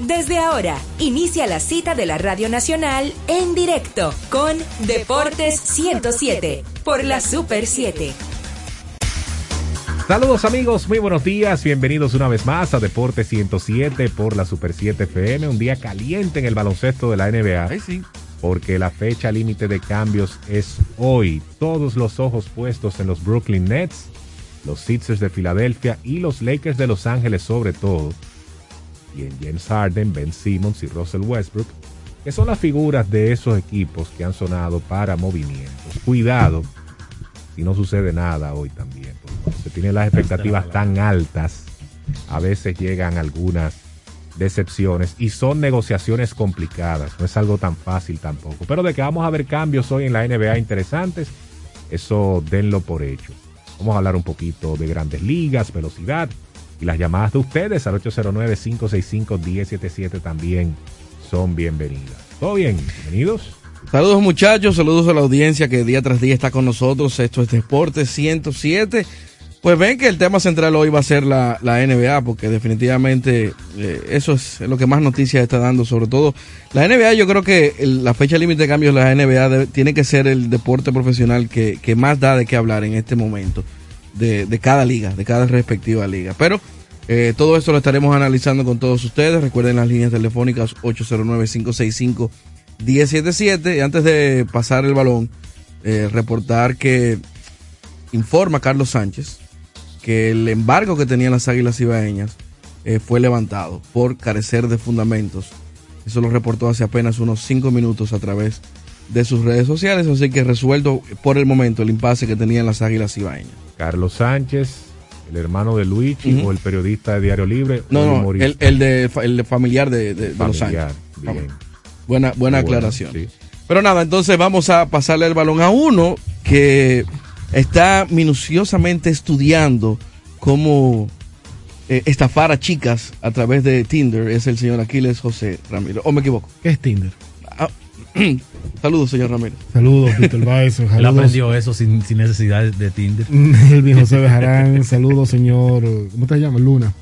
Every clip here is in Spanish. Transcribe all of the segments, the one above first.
Desde ahora, inicia la cita de la Radio Nacional en directo con Deportes 107 por la Super 7. Saludos amigos, muy buenos días, bienvenidos una vez más a Deportes 107 por la Super 7 FM, un día caliente en el baloncesto de la NBA. sí. Porque la fecha límite de cambios es hoy. Todos los ojos puestos en los Brooklyn Nets, los Sixers de Filadelfia y los Lakers de Los Ángeles sobre todo y en James Harden, Ben Simmons y Russell Westbrook, que son las figuras de esos equipos que han sonado para movimientos. Cuidado si no sucede nada hoy también, porque se tienen las expectativas tan altas, a veces llegan algunas decepciones y son negociaciones complicadas, no es algo tan fácil tampoco. Pero de que vamos a ver cambios hoy en la NBA interesantes, eso denlo por hecho. Vamos a hablar un poquito de grandes ligas, velocidad, y las llamadas de ustedes al 809-565-1077 también son bienvenidas. ¿Todo bien? Bienvenidos. Saludos muchachos, saludos a la audiencia que día tras día está con nosotros. Esto es Deporte 107. Pues ven que el tema central hoy va a ser la, la NBA, porque definitivamente eh, eso es lo que más noticias está dando, sobre todo la NBA. Yo creo que la fecha límite de cambios de la NBA tiene que ser el deporte profesional que, que más da de qué hablar en este momento de, cada liga, de cada respectiva liga. Pero eh, todo esto lo estaremos analizando con todos ustedes. Recuerden las líneas telefónicas 809-565-1077. Y antes de pasar el balón, eh, reportar que informa Carlos Sánchez que el embargo que tenían las Águilas Ibaeñas eh, fue levantado por carecer de fundamentos. Eso lo reportó hace apenas unos cinco minutos a través de sus redes sociales, así que resuelto por el momento el impasse que tenían las Águilas Ibaeñas. Carlos Sánchez, el hermano de Luigi uh -huh. o el periodista de Diario Libre. No, no, el, el, de, el de familiar de, de, de los Sánchez. Bien. Buena, buena aclaración. Bueno, sí. Pero nada, entonces vamos a pasarle el balón a uno que está minuciosamente estudiando cómo eh, estafar a chicas a través de Tinder. Es el señor Aquiles José Ramírez. ¿O me equivoco? ¿Qué es Tinder? Saludos, señor Ramírez. Saludos, Víctor Baez. Él aprendió eso sin, sin, necesidad de Tinder. Elvin José Bejarán. Saludos, señor. ¿Cómo te llamas? Luna.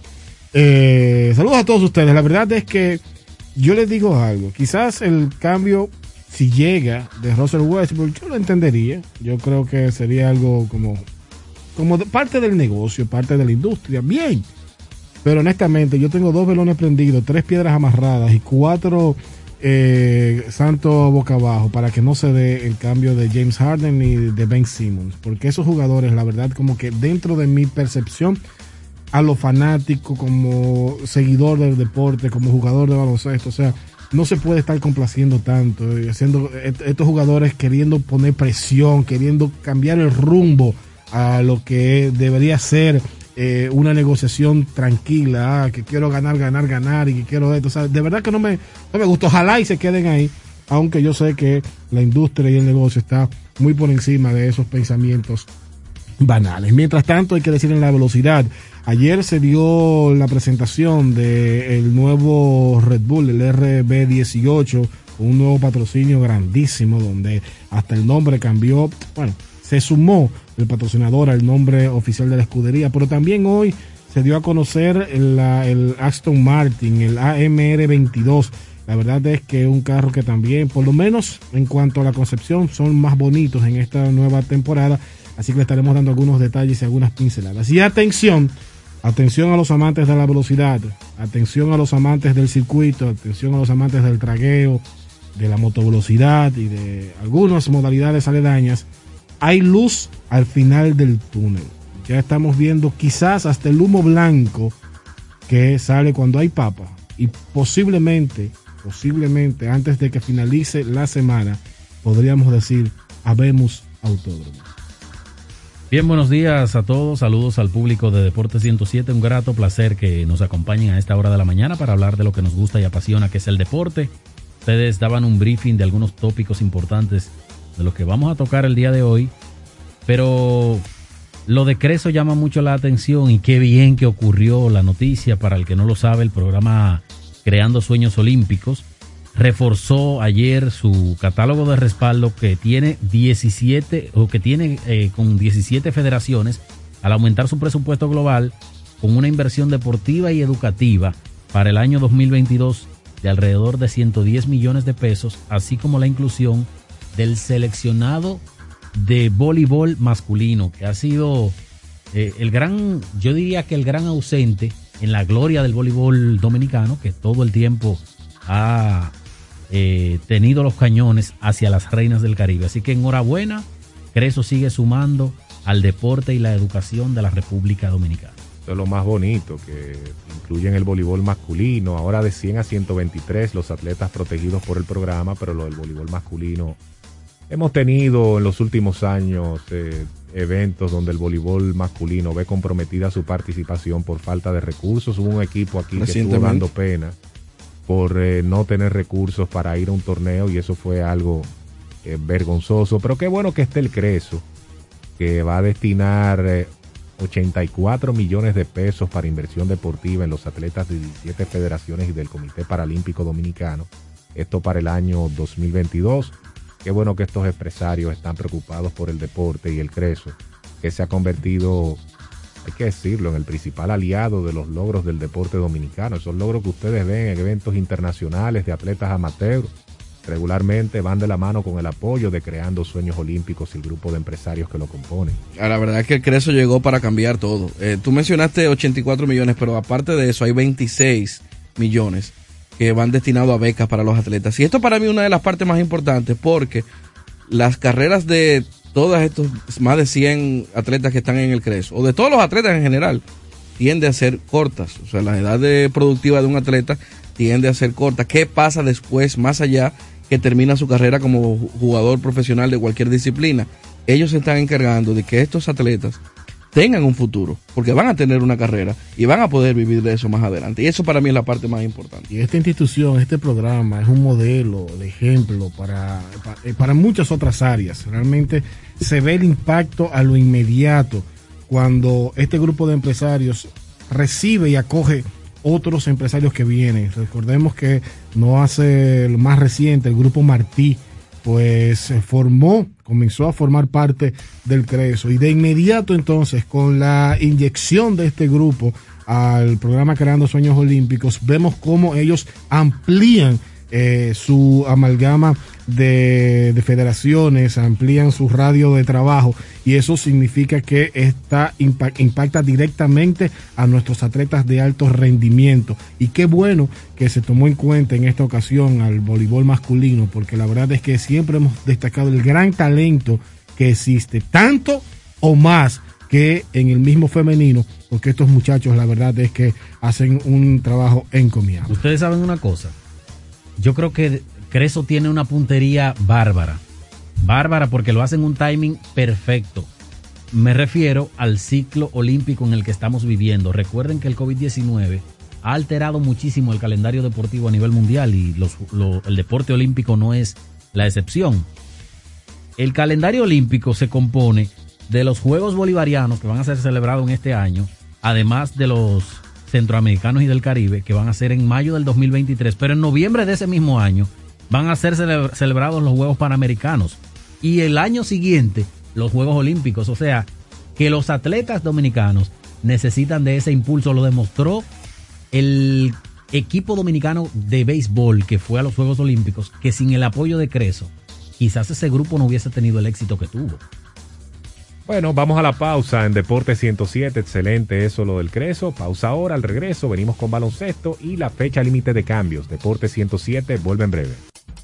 Eh, saludos a todos ustedes. La verdad es que yo les digo algo. Quizás el cambio, si llega de Russell Westbrook, yo lo entendería. Yo creo que sería algo como, como parte del negocio, parte de la industria. Bien. Pero honestamente, yo tengo dos velones prendidos, tres piedras amarradas y cuatro eh, Santo boca abajo para que no se dé el cambio de James Harden y de Ben Simmons. Porque esos jugadores, la verdad, como que dentro de mi percepción, a lo fanático, como seguidor del deporte, como jugador de baloncesto, o sea, no se puede estar complaciendo tanto y haciendo estos jugadores queriendo poner presión, queriendo cambiar el rumbo a lo que debería ser eh, una negociación tranquila, ah, que quiero ganar, ganar, ganar y que quiero esto. O sea, de verdad que no me, no me gusta. Ojalá y se queden ahí, aunque yo sé que la industria y el negocio está muy por encima de esos pensamientos banales. Mientras tanto, hay que decir en la velocidad. Ayer se dio la presentación del el nuevo Red Bull, el RB18, un nuevo patrocinio grandísimo donde hasta el nombre cambió. Bueno, se sumó el patrocinador al nombre oficial de la escudería, pero también hoy se dio a conocer el, el Aston Martin, el AMR22. La verdad es que es un carro que también, por lo menos en cuanto a la concepción, son más bonitos en esta nueva temporada. Así que le estaremos dando algunos detalles y algunas pinceladas. Y atención, atención a los amantes de la velocidad, atención a los amantes del circuito, atención a los amantes del tragueo, de la motovelocidad y de algunas modalidades aledañas hay luz al final del túnel. Ya estamos viendo quizás hasta el humo blanco que sale cuando hay papa. Y posiblemente, posiblemente antes de que finalice la semana, podríamos decir, habemos autódromo. Bien, buenos días a todos, saludos al público de Deportes 107, un grato placer que nos acompañen a esta hora de la mañana para hablar de lo que nos gusta y apasiona, que es el deporte. Ustedes daban un briefing de algunos tópicos importantes de lo que vamos a tocar el día de hoy, pero lo de Creso llama mucho la atención y qué bien que ocurrió la noticia. Para el que no lo sabe, el programa Creando Sueños Olímpicos reforzó ayer su catálogo de respaldo que tiene 17 o que tiene eh, con 17 federaciones al aumentar su presupuesto global con una inversión deportiva y educativa para el año 2022 de alrededor de 110 millones de pesos, así como la inclusión del seleccionado de voleibol masculino, que ha sido eh, el gran, yo diría que el gran ausente en la gloria del voleibol dominicano, que todo el tiempo ha eh, tenido los cañones hacia las reinas del Caribe. Así que enhorabuena, Creso sigue sumando al deporte y la educación de la República Dominicana. Eso es lo más bonito, que incluyen el voleibol masculino, ahora de 100 a 123 los atletas protegidos por el programa, pero lo del voleibol masculino. Hemos tenido en los últimos años eh, eventos donde el voleibol masculino ve comprometida su participación por falta de recursos. Hubo un equipo aquí que estuvo dando pena por eh, no tener recursos para ir a un torneo y eso fue algo eh, vergonzoso. Pero qué bueno que esté el Creso, que va a destinar 84 eh, millones de pesos para inversión deportiva en los atletas de 17 federaciones y del Comité Paralímpico Dominicano. Esto para el año 2022. Qué bueno que estos empresarios están preocupados por el deporte y el Creso, que se ha convertido hay que decirlo, en el principal aliado de los logros del deporte dominicano. Esos logros que ustedes ven en eventos internacionales de atletas amateurs regularmente van de la mano con el apoyo de Creando Sueños Olímpicos y el grupo de empresarios que lo componen. La verdad es que el Creso llegó para cambiar todo. Eh, tú mencionaste 84 millones, pero aparte de eso hay 26 millones que van destinados a becas para los atletas. Y esto para mí es una de las partes más importantes porque las carreras de todos estos más de 100 atletas que están en el CRES, o de todos los atletas en general, tiende a ser cortas. O sea, la edad de productiva de un atleta tiende a ser corta. ¿Qué pasa después, más allá, que termina su carrera como jugador profesional de cualquier disciplina? Ellos se están encargando de que estos atletas tengan un futuro, porque van a tener una carrera y van a poder vivir de eso más adelante. Y eso para mí es la parte más importante. Y esta institución, este programa es un modelo de ejemplo para, para, muchas otras áreas. Realmente se ve el impacto a lo inmediato cuando este grupo de empresarios recibe y acoge otros empresarios que vienen. Recordemos que no hace lo más reciente, el grupo Martí pues se formó, comenzó a formar parte del CRESO. Y de inmediato entonces con la inyección de este grupo al programa Creando Sueños Olímpicos, vemos cómo ellos amplían eh, su amalgama de, federaciones, amplían su radio de trabajo y eso significa que esta impacta directamente a nuestros atletas de alto rendimiento. Y qué bueno que se tomó en cuenta en esta ocasión al voleibol masculino, porque la verdad es que siempre hemos destacado el gran talento que existe, tanto o más que en el mismo femenino, porque estos muchachos la verdad es que hacen un trabajo encomiable. Ustedes saben una cosa, yo creo que Creso tiene una puntería bárbara. Bárbara porque lo hacen un timing perfecto. Me refiero al ciclo olímpico en el que estamos viviendo. Recuerden que el COVID-19 ha alterado muchísimo el calendario deportivo a nivel mundial y el deporte olímpico no es la excepción. El calendario olímpico se compone de los Juegos Bolivarianos que van a ser celebrados en este año, además de los centroamericanos y del Caribe, que van a ser en mayo del 2023, pero en noviembre de ese mismo año van a ser celebrados los Juegos Panamericanos y el año siguiente los Juegos Olímpicos. O sea, que los atletas dominicanos necesitan de ese impulso, lo demostró el equipo dominicano de béisbol que fue a los Juegos Olímpicos, que sin el apoyo de Creso, quizás ese grupo no hubiese tenido el éxito que tuvo. Bueno, vamos a la pausa en Deporte 107. Excelente eso lo del Creso. Pausa ahora, al regreso venimos con baloncesto y la fecha límite de cambios. Deporte 107 vuelve en breve.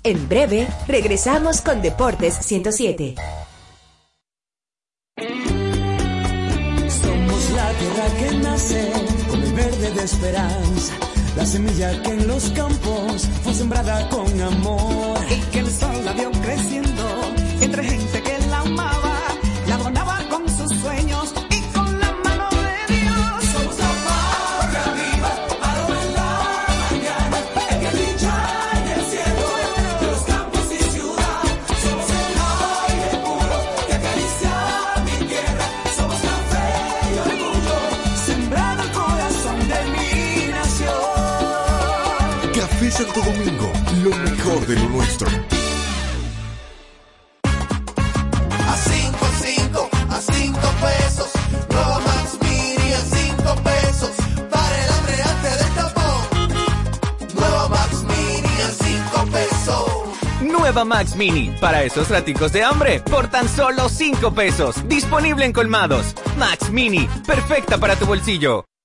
En breve regresamos con Deportes 107. Somos la tierra que nace con el verde de esperanza. La semilla que en los campos fue sembrada con amor. Y que el sol la vio creciendo entre gente que la amaba de lo Mini a pesos. Para el hambre antes del tapón. Nueva Max Mini a pesos. Nueva Max Mini. Para esos raticos de hambre, por tan solo 5 pesos. Disponible en colmados. Max Mini, perfecta para tu bolsillo.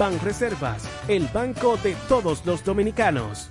Banreservas, el banco de todos los dominicanos.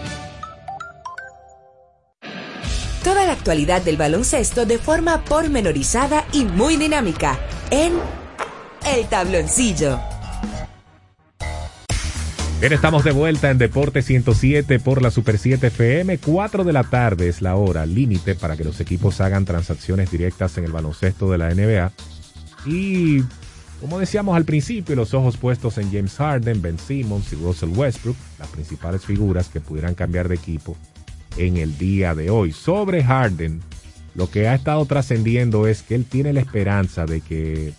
Toda la actualidad del baloncesto de forma pormenorizada y muy dinámica en El Tabloncillo. Bien, estamos de vuelta en Deporte 107 por la Super 7 FM. 4 de la tarde es la hora límite para que los equipos hagan transacciones directas en el baloncesto de la NBA. Y como decíamos al principio, los ojos puestos en James Harden, Ben Simmons y Russell Westbrook, las principales figuras que pudieran cambiar de equipo en el día de hoy. Sobre Harden, lo que ha estado trascendiendo es que él tiene la esperanza de que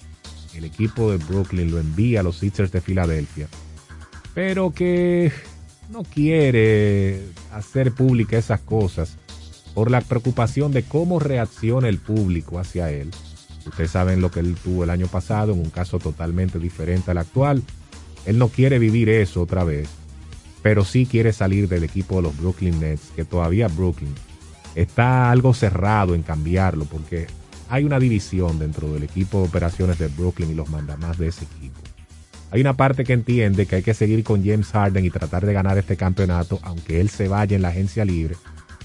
el equipo de Brooklyn lo envíe a los Sixers de Filadelfia, pero que no quiere hacer pública esas cosas por la preocupación de cómo reacciona el público hacia él. Ustedes saben lo que él tuvo el año pasado en un caso totalmente diferente al actual. Él no quiere vivir eso otra vez pero sí quiere salir del equipo de los Brooklyn Nets, que todavía Brooklyn está algo cerrado en cambiarlo, porque hay una división dentro del equipo de operaciones de Brooklyn y los mandamás de ese equipo. Hay una parte que entiende que hay que seguir con James Harden y tratar de ganar este campeonato, aunque él se vaya en la agencia libre.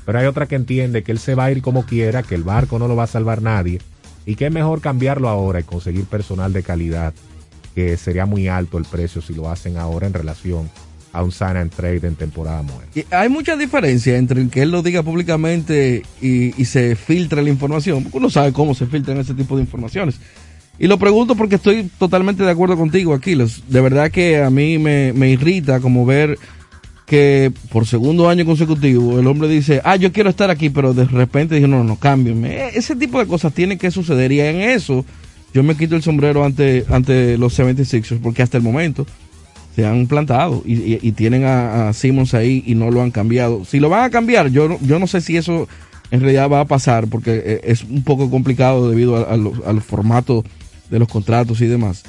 Pero hay otra que entiende que él se va a ir como quiera, que el barco no lo va a salvar nadie, y que es mejor cambiarlo ahora y conseguir personal de calidad, que sería muy alto el precio si lo hacen ahora en relación a un sign and trade en temporada muerta. hay mucha diferencia entre que él lo diga públicamente y, se filtre la información, porque uno sabe cómo se filtran ese tipo de informaciones. Y lo pregunto porque estoy totalmente de acuerdo contigo, Aquiles. De verdad que a mí me, irrita como ver que por segundo año consecutivo el hombre dice, ah, yo quiero estar aquí, pero de repente dice, no, no, cámbienme. E, ese tipo de cosas tiene que suceder y en eso yo me quito el sombrero ante, ante los 76ers porque hasta el momento se han plantado y, tienen a, Simmons ahí y no lo han cambiado. Si lo van a cambiar, yo, yo no sé si eso en realidad va a pasar porque eh, es un poco complicado debido a, los, formatos de los contratos y demás.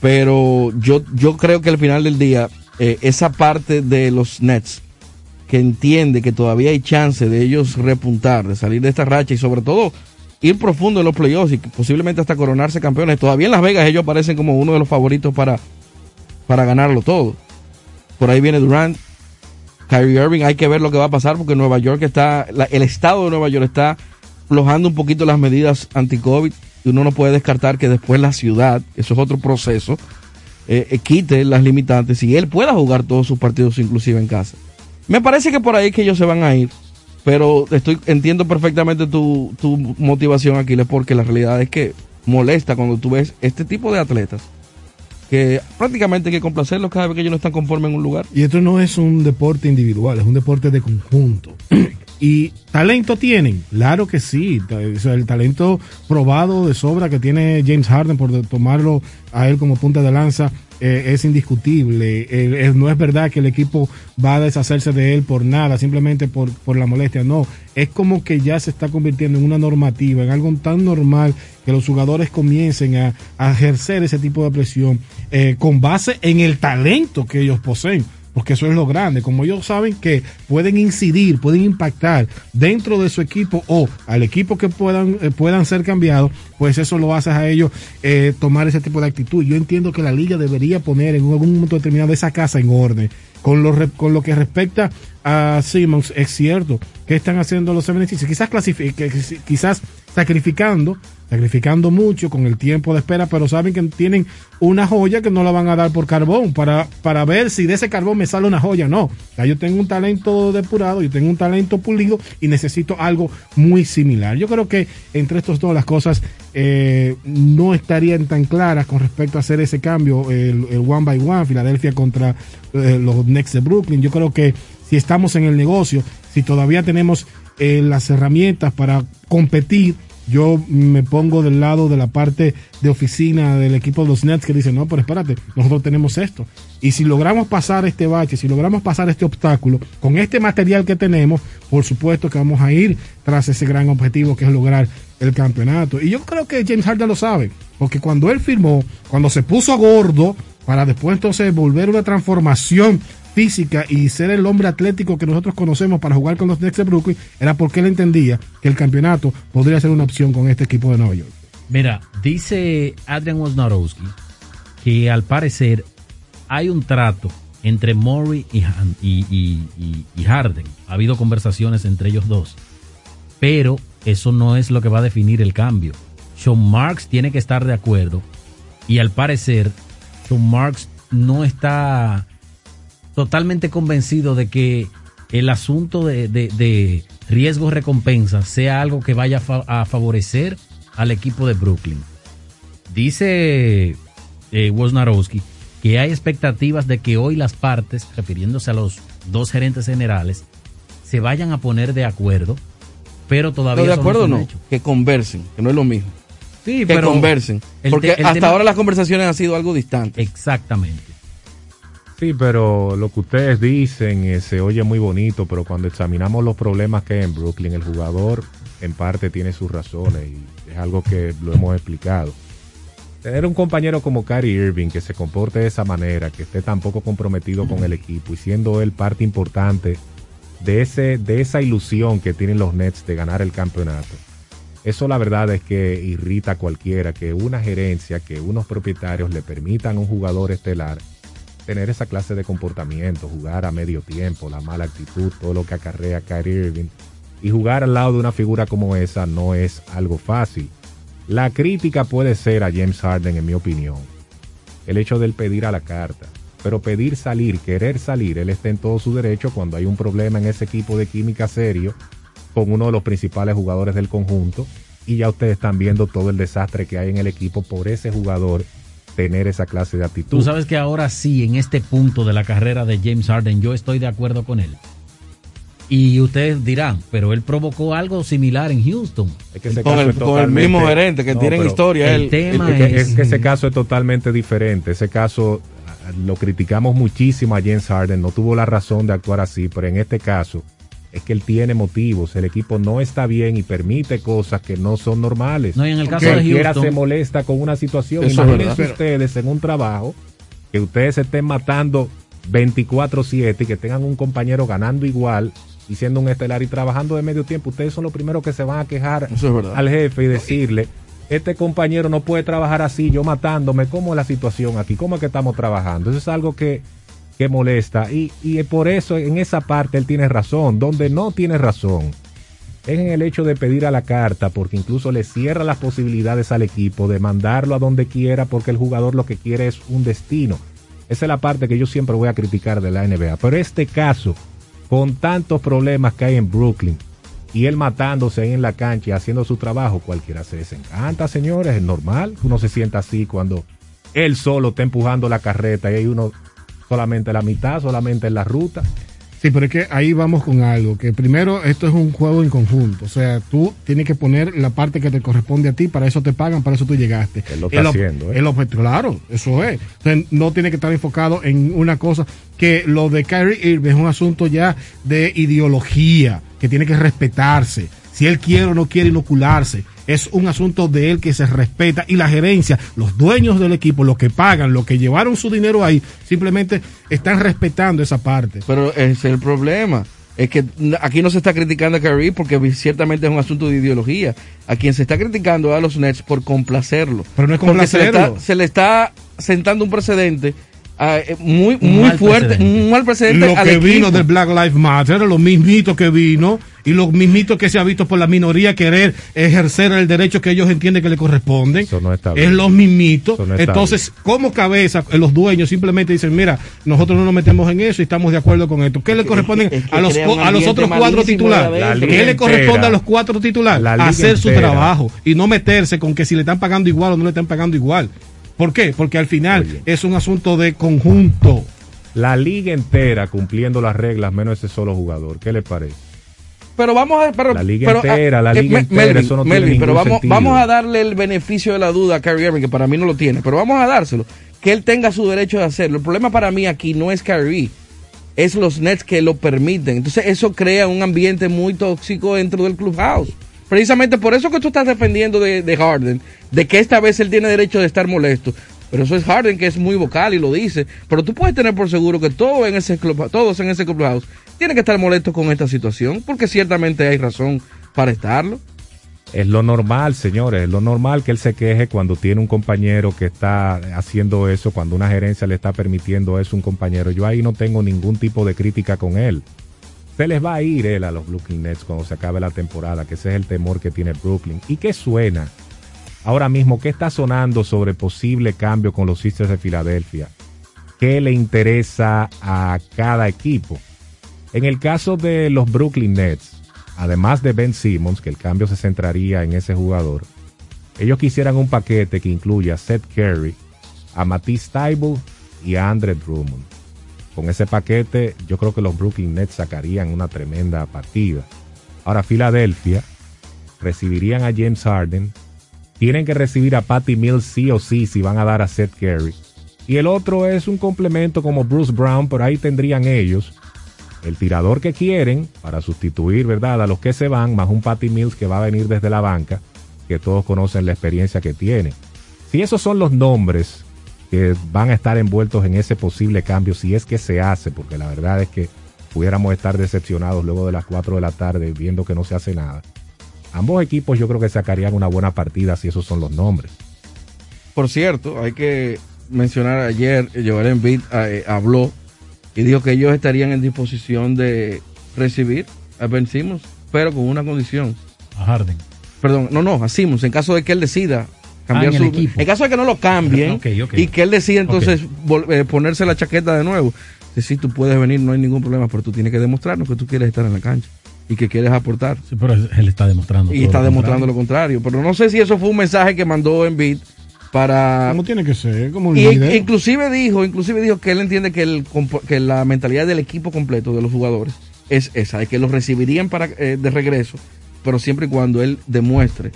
Pero yo, yo creo que al final del día, eh, esa parte de los Nets que entiende que todavía hay chance de ellos repuntar, de salir de esta racha y sobre todo ir profundo en los playoffs y posiblemente hasta coronarse campeones. Todavía en Las Vegas ellos aparecen como uno de los favoritos para para ganarlo todo. Por ahí viene Durant, Kyrie Irving, hay que ver lo que va a pasar porque Nueva York está, el estado de Nueva York está flojando un poquito las medidas anti-COVID y uno no puede descartar que después la ciudad, eso es otro proceso, eh, eh, quite las limitantes y él pueda jugar todos sus partidos inclusive en casa. Me parece que por ahí que ellos se van a ir, pero estoy entiendo perfectamente tu, tu motivación, Aquiles, porque la realidad es que molesta cuando tú ves este tipo de atletas que prácticamente hay que complacerlos cada vez que ellos no están conformes en un lugar. Y esto no es un deporte individual, es un deporte de conjunto. ¿Y talento tienen? Claro que sí. el talento probado de sobra que tiene James Harden por tomarlo a él como punta de lanza eh, es indiscutible. no es verdad que el equipo va a deshacerse de él por nada, simplemente por, por la molestia. No, es como que ya se está convirtiendo en una normativa, en algo tan normal que los jugadores comiencen a, ejercer ese tipo de presión eh, con base en el talento que ellos poseen porque eso es lo grande. Como ellos saben que pueden incidir, pueden impactar dentro de su equipo o al equipo que puedan, eh, puedan ser cambiados, pues eso lo hace a ellos eh, tomar ese tipo de actitud. Yo entiendo que la liga debería poner en algún momento determinado esa casa en orden. Con lo, con lo que respecta a Simmons, es cierto que están haciendo los 76 quizás clasifique, quizás sacrificando, sacrificando mucho con el tiempo de espera, pero saben que tienen una joya que no la van a dar por carbón para, para ver si de ese carbón me sale una joya. No, ya yo tengo un talento depurado, yo tengo un talento pulido y necesito algo muy similar. Yo creo que entre estos dos las cosas eh, no estarían tan claras con respecto a hacer ese cambio, el, one by one, Filadelfia contra eh, los Knicks de Brooklyn. Yo creo que si estamos en el negocio, si todavía tenemos eh, las herramientas para competir, yo me pongo del lado de la parte de oficina del equipo de los Nets que dice, no, pero espérate, nosotros tenemos esto. Y si logramos pasar este bache, si logramos pasar este obstáculo, con este material que tenemos, por supuesto que vamos a ir tras ese gran objetivo que es lograr el campeonato. Y yo creo que James Harden lo sabe, porque cuando él firmó, cuando se puso gordo, para después entonces volver una transformación física y ser el hombre atlético que nosotros conocemos para jugar con los Nets de Brooklyn, era porque él entendía que el campeonato podría ser una opción con este equipo de Nueva York. Mira, dice Adrian Wojnarowski que al parecer hay un trato entre Murray y, y- y Harden. Ha habido conversaciones entre ellos dos. Pero eso no es lo que va a definir el cambio. Sean Marks tiene que estar de acuerdo. Y al parecer, Sean Marks no está totalmente convencido de que el asunto de, de- de riesgo-recompensa sea algo que vaya a, fa- a favorecer al equipo de Brooklyn. Dice eh, Wojnarowski que hay expectativas de que hoy las partes, refiriéndose a los dos gerentes generales, se vayan a poner de acuerdo, pero todavía No, de acuerdo no, hechos. que conversen, que no es lo mismo. Sí, que pero conversen. Porque hasta ahora las conversaciones han sido algo distantes. Exactamente. Sí, pero lo que ustedes dicen eh, se oye muy bonito, pero cuando examinamos los problemas que hay en Brooklyn, el jugador en parte tiene sus razones y es algo que lo hemos explicado. Tener un compañero como Kyrie Irving que se comporte de esa manera, que esté tan poco comprometido con el equipo y siendo él parte importante de, ese, de esa ilusión que tienen los Nets de ganar el campeonato. Eso la verdad es que irrita a cualquiera, que una gerencia, que unos propietarios le permitan a un jugador estelar tener esa clase de comportamiento, jugar a medio tiempo, la mala actitud, todo lo que acarrea Kyrie Irving. Y jugar al lado de una figura como esa no es algo fácil. La crítica puede ser a James Harden, en mi opinión. El hecho del pedir a la carta. Pero pedir salir, querer salir, él está en todo su derecho cuando hay un problema en ese equipo de química serio con uno de los principales jugadores del conjunto. Y ya ustedes están viendo todo el desastre que hay en el equipo por ese jugador tener esa clase de actitud. Tú sabes que ahora sí, en este punto de la carrera de James Harden, yo estoy de acuerdo con él. Y ustedes dirán, pero él provocó algo similar en Houston. Es que ese Con caso el- es con el mismo gerente que tienen pero historia, el tema es, que, es- es que ese caso es totalmente diferente. Ese caso ah, lo criticamos muchísimo a James Harden, no tuvo la razón de actuar así, pero en este caso es que él tiene motivos. El equipo no está bien y permite cosas que no son normales. No, y en el caso de Cualquiera Houston- se molesta con una situación. Eso es Imagínense verdad. ustedes en un trabajo que ustedes se estén matando 24-7 y que tengan un compañero ganando igual y siendo un estelar y trabajando de medio tiempo. Ustedes son los primeros que se van a quejar es al jefe y decirle, este compañero no puede trabajar así, yo matándome, ¿cómo es la situación aquí? ¿Cómo es que estamos trabajando? Eso es algo que, que molesta y, y por eso en esa parte él tiene razón, donde no tiene razón es en el hecho de pedir a la carta, porque incluso le cierra las posibilidades al equipo de mandarlo a donde quiera, porque el jugador lo que quiere es un destino. Esa es la parte que yo siempre voy a criticar de la NBA. Pero este caso, con tantos problemas que hay en Brooklyn, y él matándose ahí en la cancha haciendo su trabajo, cualquiera se desencanta, señores, es normal. Uno se sienta así cuando él solo está empujando la carreta y hay uno solamente la mitad, solamente en la ruta. Sí, pero es que ahí vamos con algo, que primero esto es un juego en conjunto, o sea, tú tienes que poner la parte que te corresponde a ti, para eso te pagan, para eso tú llegaste. Él lo está El haciendo, ¿eh? el claro, eso es. Entonces, no tiene que estar enfocado en una cosa, que lo de Kyrie Irving es un asunto ya de ideología, que tiene que respetarse. Si él quiere o no quiere inocularse, es un asunto de él que se respeta y la gerencia, los dueños del equipo, los que pagan, los que llevaron su dinero ahí, simplemente están respetando esa parte. Pero ese es el problema. Es que aquí no se está criticando a Kyrie porque ciertamente es un asunto de ideología. A quien se está criticando a los Nets por complacerlo. Pero no es Porque se le, está, complacerlo. se le está sentando un precedente ah, eh, muy, muy mal fuerte, precedente. un mal precedente Lo al que equipo. vino del Black Lives Matter, lo mismito que vino y lo mismito que se ha visto por la minoría querer ejercer el derecho que ellos entienden que le corresponde. Eso no está es bien. los mismitos. No Entonces, como cabeza, eh, los dueños simplemente dicen, mira, nosotros no nos metemos en eso y estamos de acuerdo con esto. ¿Qué le corresponde es que a los, a los otros cuatro titulares? ¿Qué le corresponde entera. a los cuatro titulares? Hacer su trabajo y no meterse con que si le están pagando igual o no le están pagando igual. ¿Por qué? Porque al final es un asunto de conjunto. La liga entera cumpliendo las reglas, menos ese solo jugador. ¿Qué le parece? Pero vamos a. Pero, La liga pero, entera, la eh, liga entera, Melvin, eso no tiene pero vamos, sentido. vamos a darle el beneficio de la duda a Kyrie Irving, que para mí no lo tiene, pero vamos a dárselo. Que él tenga su derecho de hacerlo. El problema para mí aquí no es Kyrie, es los Nets que lo permiten. Entonces, eso crea un ambiente muy tóxico dentro del clubhouse. Precisamente por eso que tú estás defendiendo de, de Harden, de que esta vez él tiene derecho de estar molesto. Pero eso es Harden que es muy vocal y lo dice. Pero tú puedes tener por seguro que todo en ese club, todos en ese clubhouse tienen que estar molestos con esta situación, porque ciertamente hay razón para estarlo. Es lo normal, señores, es lo normal que él se queje cuando tiene un compañero que está haciendo eso, cuando una gerencia le está permitiendo eso a un compañero. Yo ahí no tengo ningún tipo de crítica con él. Se les va a ir él a los Brooklyn Nets cuando se acabe la temporada, que ese es el temor que tiene Brooklyn. ¿Y qué suena? Ahora mismo, ¿qué está sonando sobre posible cambio con los Sixers de Filadelfia? ¿Qué le interesa a cada equipo? En el caso de los Brooklyn Nets, además de Ben Simmons, que el cambio se centraría en ese jugador, ellos quisieran un paquete que incluya a Seth Curry, a Matisse Thybulle y a Andre Drummond. Con ese paquete, yo creo que los Brooklyn Nets sacarían una tremenda partida. Ahora, Filadelfia recibirían a James Harden, tienen que recibir a Patty Mills sí o sí si van a dar a Seth Curry. Y el otro es un complemento como Bruce Brown, pero ahí tendrían ellos el tirador que quieren para sustituir, ¿verdad? A los que se van, más un Patty Mills que va a venir desde la banca, que todos conocen la experiencia que tiene. Si esos son los nombres que van a estar envueltos en ese posible cambio, si es que se hace, porque la verdad es que pudiéramos estar decepcionados luego de las 4 de la tarde viendo que no se hace nada. Ambos equipos yo creo que sacarían una buena partida si esos son los nombres. Por cierto, hay que mencionar ayer, Joel Embiid eh, habló y dijo que ellos estarían en disposición de recibir a Ben Simmons, pero con una condición. A Harden. Perdón, no, no, a Simmons, en caso de que él decida cambiar Ah, en su el equipo. En caso de que no lo cambien y que él decida entonces eh, ponerse la chaqueta de nuevo. Si tú puedes venir, no hay ningún problema, pero tú tienes que demostrarnos que tú quieres estar en la cancha y que quieres aportar. Sí, pero él está demostrando. Y todo está lo demostrando contrario. lo contrario. Pero no sé si eso fue un mensaje que mandó Embiid para Como tiene que ser, como un y líder. inclusive dijo, inclusive dijo que él entiende que, el, que la mentalidad del equipo completo de los jugadores es esa, de que los recibirían para eh, de regreso, pero siempre y cuando él demuestre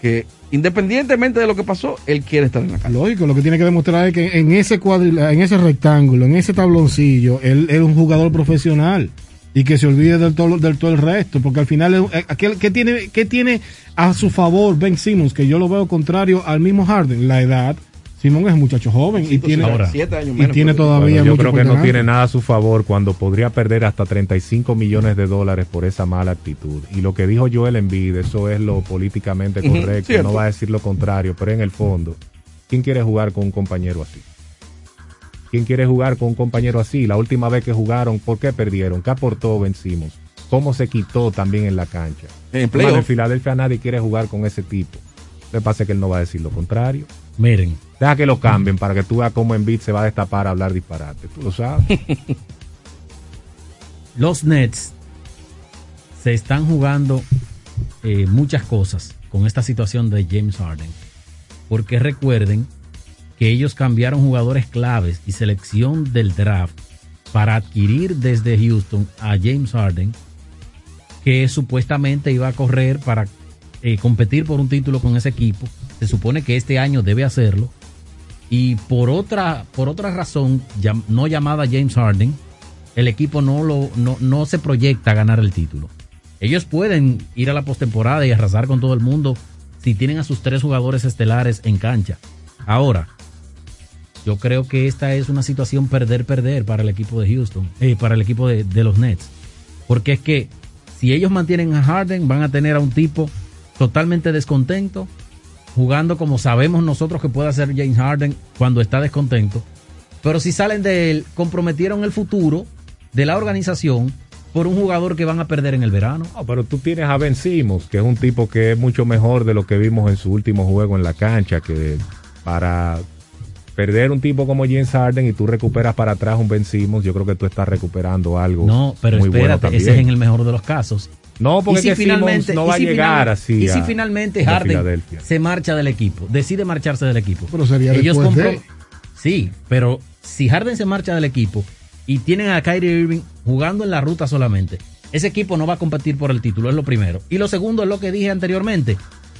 que independientemente de lo que pasó, él quiere estar en la cancha. Lógico, lo que tiene que demostrar es que en ese cuadril, en ese rectángulo, en ese tabloncillo, él es un jugador profesional y que se olvide del todo, del todo el resto, porque al final, eh, aquel, ¿qué, tiene, ¿qué tiene a su favor Ben Simmons? Que yo lo veo contrario al mismo Harden, la edad. Simón es un muchacho joven y tiene, Ahora. Siete años y menos, tiene todavía Bueno, yo mucho creo que no tiene nada a su favor cuando podría perder hasta 35 millones de dólares por esa mala actitud. Y lo que dijo Joel Embiid, eso es lo políticamente correcto. no va a decir lo contrario, pero en el fondo, ¿quién quiere jugar con un compañero así? ¿Quién quiere jugar con un compañero así? La última vez que jugaron, ¿por qué perdieron? ¿Qué aportó Vencimos? ¿Cómo se quitó también en la cancha? En playoff. en Filadelfia nadie quiere jugar con ese tipo. Me pasa que él no va a decir lo contrario. Miren, Deja que lo cambien para que tú veas cómo Embiid se va a destapar a hablar disparate. Tú lo sabes. los Nets se están jugando eh, muchas cosas con esta situación de James Harden. Porque recuerden que ellos cambiaron jugadores claves y selección del draft para adquirir desde Houston a James Harden, que supuestamente iba a correr para eh, competir por un título con ese equipo. Se supone que este año debe hacerlo. Y por otra, por otra razón, no llamada James Harden, el equipo no, lo, no, no se proyecta a ganar el título. Ellos pueden ir a la postemporada y arrasar con todo el mundo si tienen a sus tres jugadores estelares en cancha. Ahora, yo creo que esta es una situación perder-perder para el equipo de Houston, eh, para el equipo de, de los Nets. Porque es que si ellos mantienen a Harden, van a tener a un tipo totalmente descontento, jugando como sabemos nosotros que puede hacer James Harden cuando está descontento. Pero si salen de él, comprometieron el futuro de la organización por un jugador que van a perder en el verano. No, pero tú tienes a Ben Simmons, que es un tipo que es mucho mejor de lo que vimos en su último juego en la cancha, que para perder un tipo como James Harden y tú recuperas para atrás un Ben Simmons, yo creo que tú estás recuperando algo No, pero muy bueno espérate, también. ese es en el mejor de los casos. No, porque Y si que finalmente- no y va a si llegar final- así Y si a- finalmente de Harden se marcha del equipo, decide marcharse del equipo. Pero sería después compro- de- Sí, pero si Harden se marcha del equipo y tienen a Kyrie Irving jugando en la ruta solamente, ese equipo no va a competir por el título, es lo primero. Y lo segundo es lo que dije anteriormente.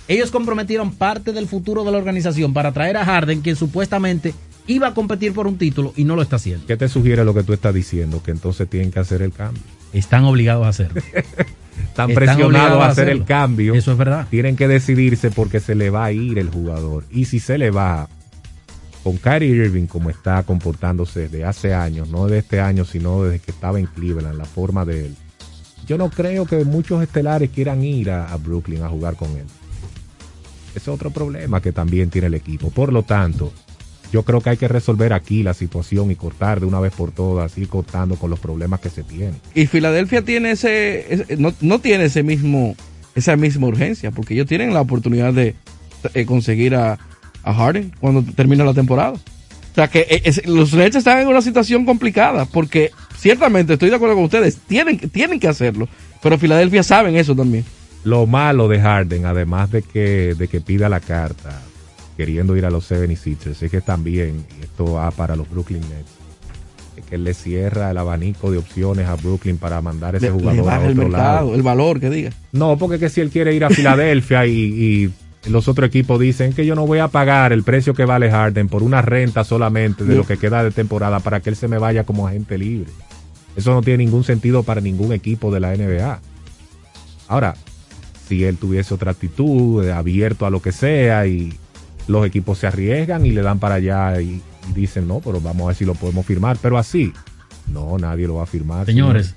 Ellos comprometieron parte del futuro de la organización para traer a Harden, quien supuestamente iba a competir por un título y no lo está haciendo. ¿Qué te sugiere lo que tú estás diciendo? Que entonces tienen que hacer el cambio. Están obligados a hacerlo. Están Están presionados a hacer hacerlo. el cambio. Eso es verdad. Tienen que decidirse porque se le va a ir el jugador. Y si se le va con Kyrie Irving como está comportándose desde hace años, no de este año, sino desde que estaba en Cleveland, la forma de él. Yo no creo que muchos estelares quieran ir a, a Brooklyn a jugar con él. Es otro problema que también tiene el equipo. Por lo tanto, yo creo que hay que resolver aquí la situación y cortar de una vez por todas, ir cortando con los problemas que se tienen. Y Filadelfia tiene ese, ese- no, no tiene ese mismo, esa misma urgencia, porque ellos tienen la oportunidad de eh, conseguir a, a Harden cuando termine la temporada. O sea que eh, es- los Nets están en una situación complicada, porque ciertamente estoy de acuerdo con ustedes, tienen, tienen que hacerlo, pero Filadelfia saben eso también. Lo malo de Harden, además de que, de que pida la carta queriendo ir a los 76ers, es que también, y esto va para los Brooklyn Nets, es que él le cierra el abanico de opciones a Brooklyn para mandar ese Le, le jugador a el otro mercado, lado. el valor que diga. No, porque que si él quiere ir a Filadelfia y, y los otros equipos dicen que yo no voy a pagar el precio que vale Harden por una renta solamente de lo que queda de temporada para que él se me vaya como agente libre. Eso no tiene ningún sentido para ningún equipo de la NBA. Ahora, si él tuviese otra actitud, eh, abierto a lo que sea, y los equipos se arriesgan y le dan para allá y, y dicen, no, pero vamos a ver si lo podemos firmar. Pero así, no, nadie lo va a firmar. Señores,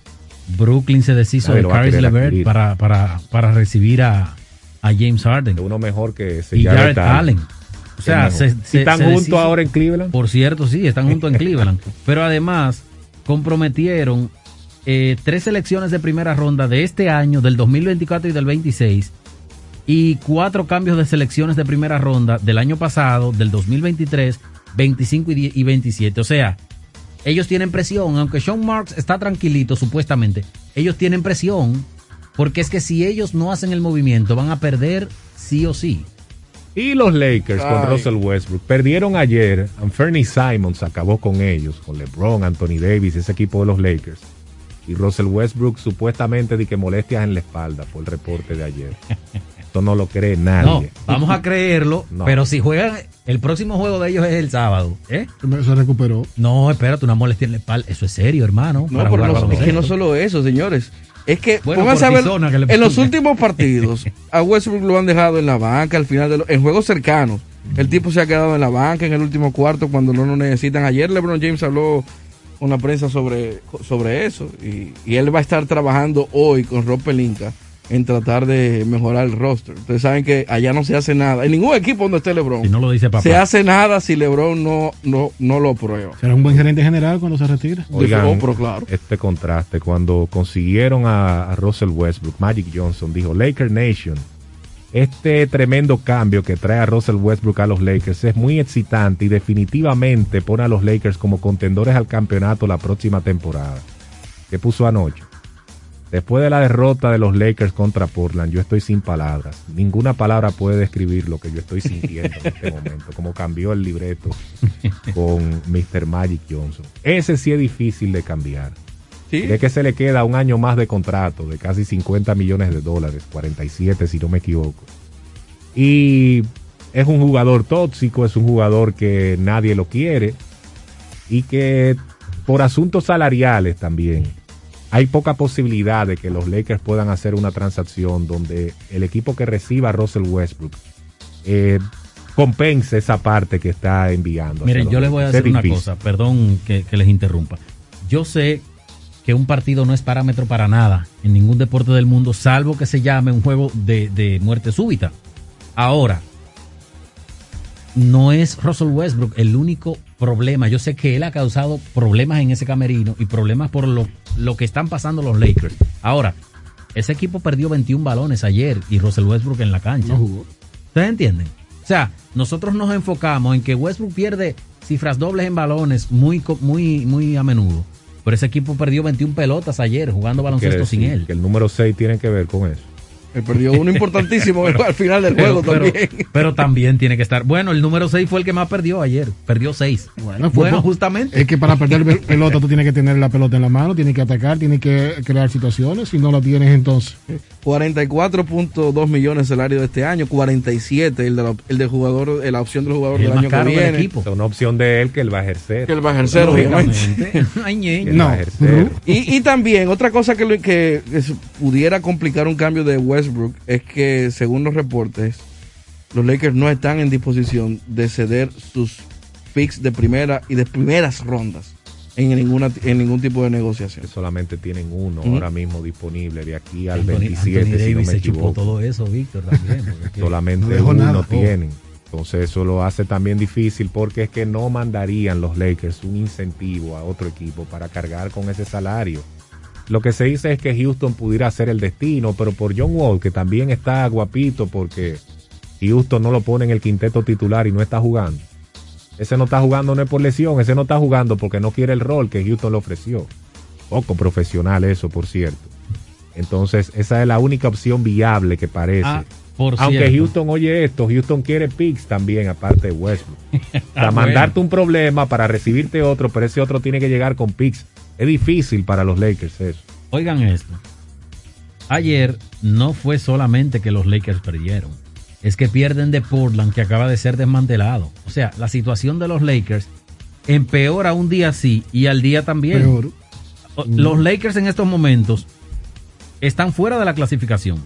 Brooklyn se deshizo Nadie de Caris LeVert para, para, para recibir a, a James Harden. Uno mejor que ese y Jarrett Jared Allen. O sea, se, mejor. se- ¿Y están se juntos ahora en Cleveland? Por cierto, sí, están juntos en Cleveland. Pero además, comprometieron eh, tres selecciones de primera ronda de este año, del 2024 y del 26, y cuatro cambios de selecciones de primera ronda del año pasado, del 2023, 25 y 10 y 27. O sea, ellos tienen presión, aunque Sean Marks está tranquilito, supuestamente, ellos tienen presión, porque es que si ellos no hacen el movimiento, van a perder sí o sí. Y los Lakers con. Russell Westbrook perdieron ayer. Anthony Simons acabó con ellos, con LeBron, Anthony Davis, ese equipo de los Lakers. Y Russell Westbrook supuestamente di que molestias en la espalda por el reporte de ayer. Esto no lo cree No, nadie. vamos a creerlo, No. pero si juegan, el próximo juego de ellos es el sábado. ¿eh? Se recuperó. No, espérate, una molestia en la espalda. Eso es serio, hermano. No, para pero jugar no- es que no solo eso, señores. Es que Bueno, pónganse a ver, en los últimos partidos, a Westbrook lo han dejado en la banca al final de los, en juegos cercanos. El tipo se ha quedado en la banca en el último cuarto cuando no lo necesitan. Ayer LeBron James habló con la prensa sobre, sobre eso y, y él va a estar trabajando hoy con Rob Pelinka en tratar de mejorar el roster. Ustedes saben que allá no se hace nada. En ningún equipo donde esté LeBron Si no lo dice papá. se hace nada si LeBron no, no, no lo prueba. Será un buen gerente general cuando se retire. Oigan, Oh, pero claro. este contraste, cuando consiguieron a, a Russell Westbrook, Magic Johnson dijo, Laker Nation, este tremendo cambio que trae a Russell Westbrook a los Lakers es muy excitante y definitivamente pone a los Lakers como contendores al campeonato la próxima temporada. ¿Qué puso anoche? Después de la derrota de los Lakers contra Portland, yo estoy sin palabras. Ninguna palabra puede describir lo que yo estoy sintiendo en este momento, como cambió el libreto con Mr. Magic Johnson. Ese sí es difícil de cambiar. Sí. Es que se le queda un año más de contrato de casi 50 millones de dólares, 47 si no me equivoco. Y es un jugador tóxico, es un jugador que nadie lo quiere y que por asuntos salariales también hay poca posibilidad de que los Lakers puedan hacer una transacción donde el equipo que reciba a Russell Westbrook eh, compense esa parte que está enviando. Miren, yo les voy a decir una cosa, perdón que, que les interrumpa. Yo sé que un partido no es parámetro para nada en ningún deporte del mundo, salvo que se llame un juego de, de muerte súbita. Ahora, no es Russell Westbrook el único problemas. Yo sé que él ha causado problemas en ese camerino y problemas por lo, lo que están pasando los Lakers. Ahora, ese equipo perdió 21 balones ayer y Russell Westbrook en la cancha. No jugó. ¿Ustedes entienden? O sea, nosotros nos enfocamos en que Westbrook pierde cifras dobles en balones muy, muy, muy a menudo. Pero ese equipo perdió 21 pelotas ayer jugando baloncesto sin él. Que el número 6 tiene que ver con eso. Él perdió uno importantísimo al final del Pero, juego pero- también. pero también tiene que estar. Bueno, el número 6 fue el que más perdió ayer. Perdió 6. Bueno, Bueno, fútbol- justamente. Es que para perder pel- pelota tú tienes que tener la pelota en la mano, tienes que atacar, tienes que crear situaciones. Si no la tienes, entonces. 44.2 millones de salario de este año, 47 el de la, el de jugador, la opción del jugador El del más año que del viene. equipo. Es una opción de él que él va a ejercer. Que él va a ejercer, obviamente. No. a ejercer. Y, y también, otra cosa que, lo- que, que pudiera complicar un cambio de Westbrook es que, según los reportes, los Lakers no están en disposición de ceder sus picks de primera y de primeras rondas en, ninguna, en ningún tipo de negociación. Que solamente tienen uno ahora mismo disponible de aquí al Anthony, 27, Anthony si no Davis me se chupó todo eso, Víctor, también. Solamente No uno nada. tienen. Entonces eso lo hace también difícil porque es que no mandarían los Lakers un incentivo a otro equipo para cargar con ese salario. Lo que se dice es que Houston pudiera ser el destino, pero por John Wall, que también está guapito porque Houston no lo pone en el quinteto titular y no está jugando. Ese no está jugando no es por lesión, ese no está jugando porque no quiere el rol que Houston le ofreció. Poco profesional eso, por cierto. Entonces, esa es la única opción viable que parece. Ah, por Aunque cierto. Houston oye esto, Houston quiere picks también, aparte de Westbrook. Para mandarte bueno. un problema, para recibirte otro, pero ese otro tiene que llegar con picks. Es difícil para los Lakers eso. Oigan esto. Ayer no fue solamente que los Lakers perdieron. Es que pierden de Portland, que acaba de ser desmantelado. O sea, la situación de los Lakers empeora un día sí y al día también. Peor. O- Los Lakers en estos momentos están fuera de la clasificación.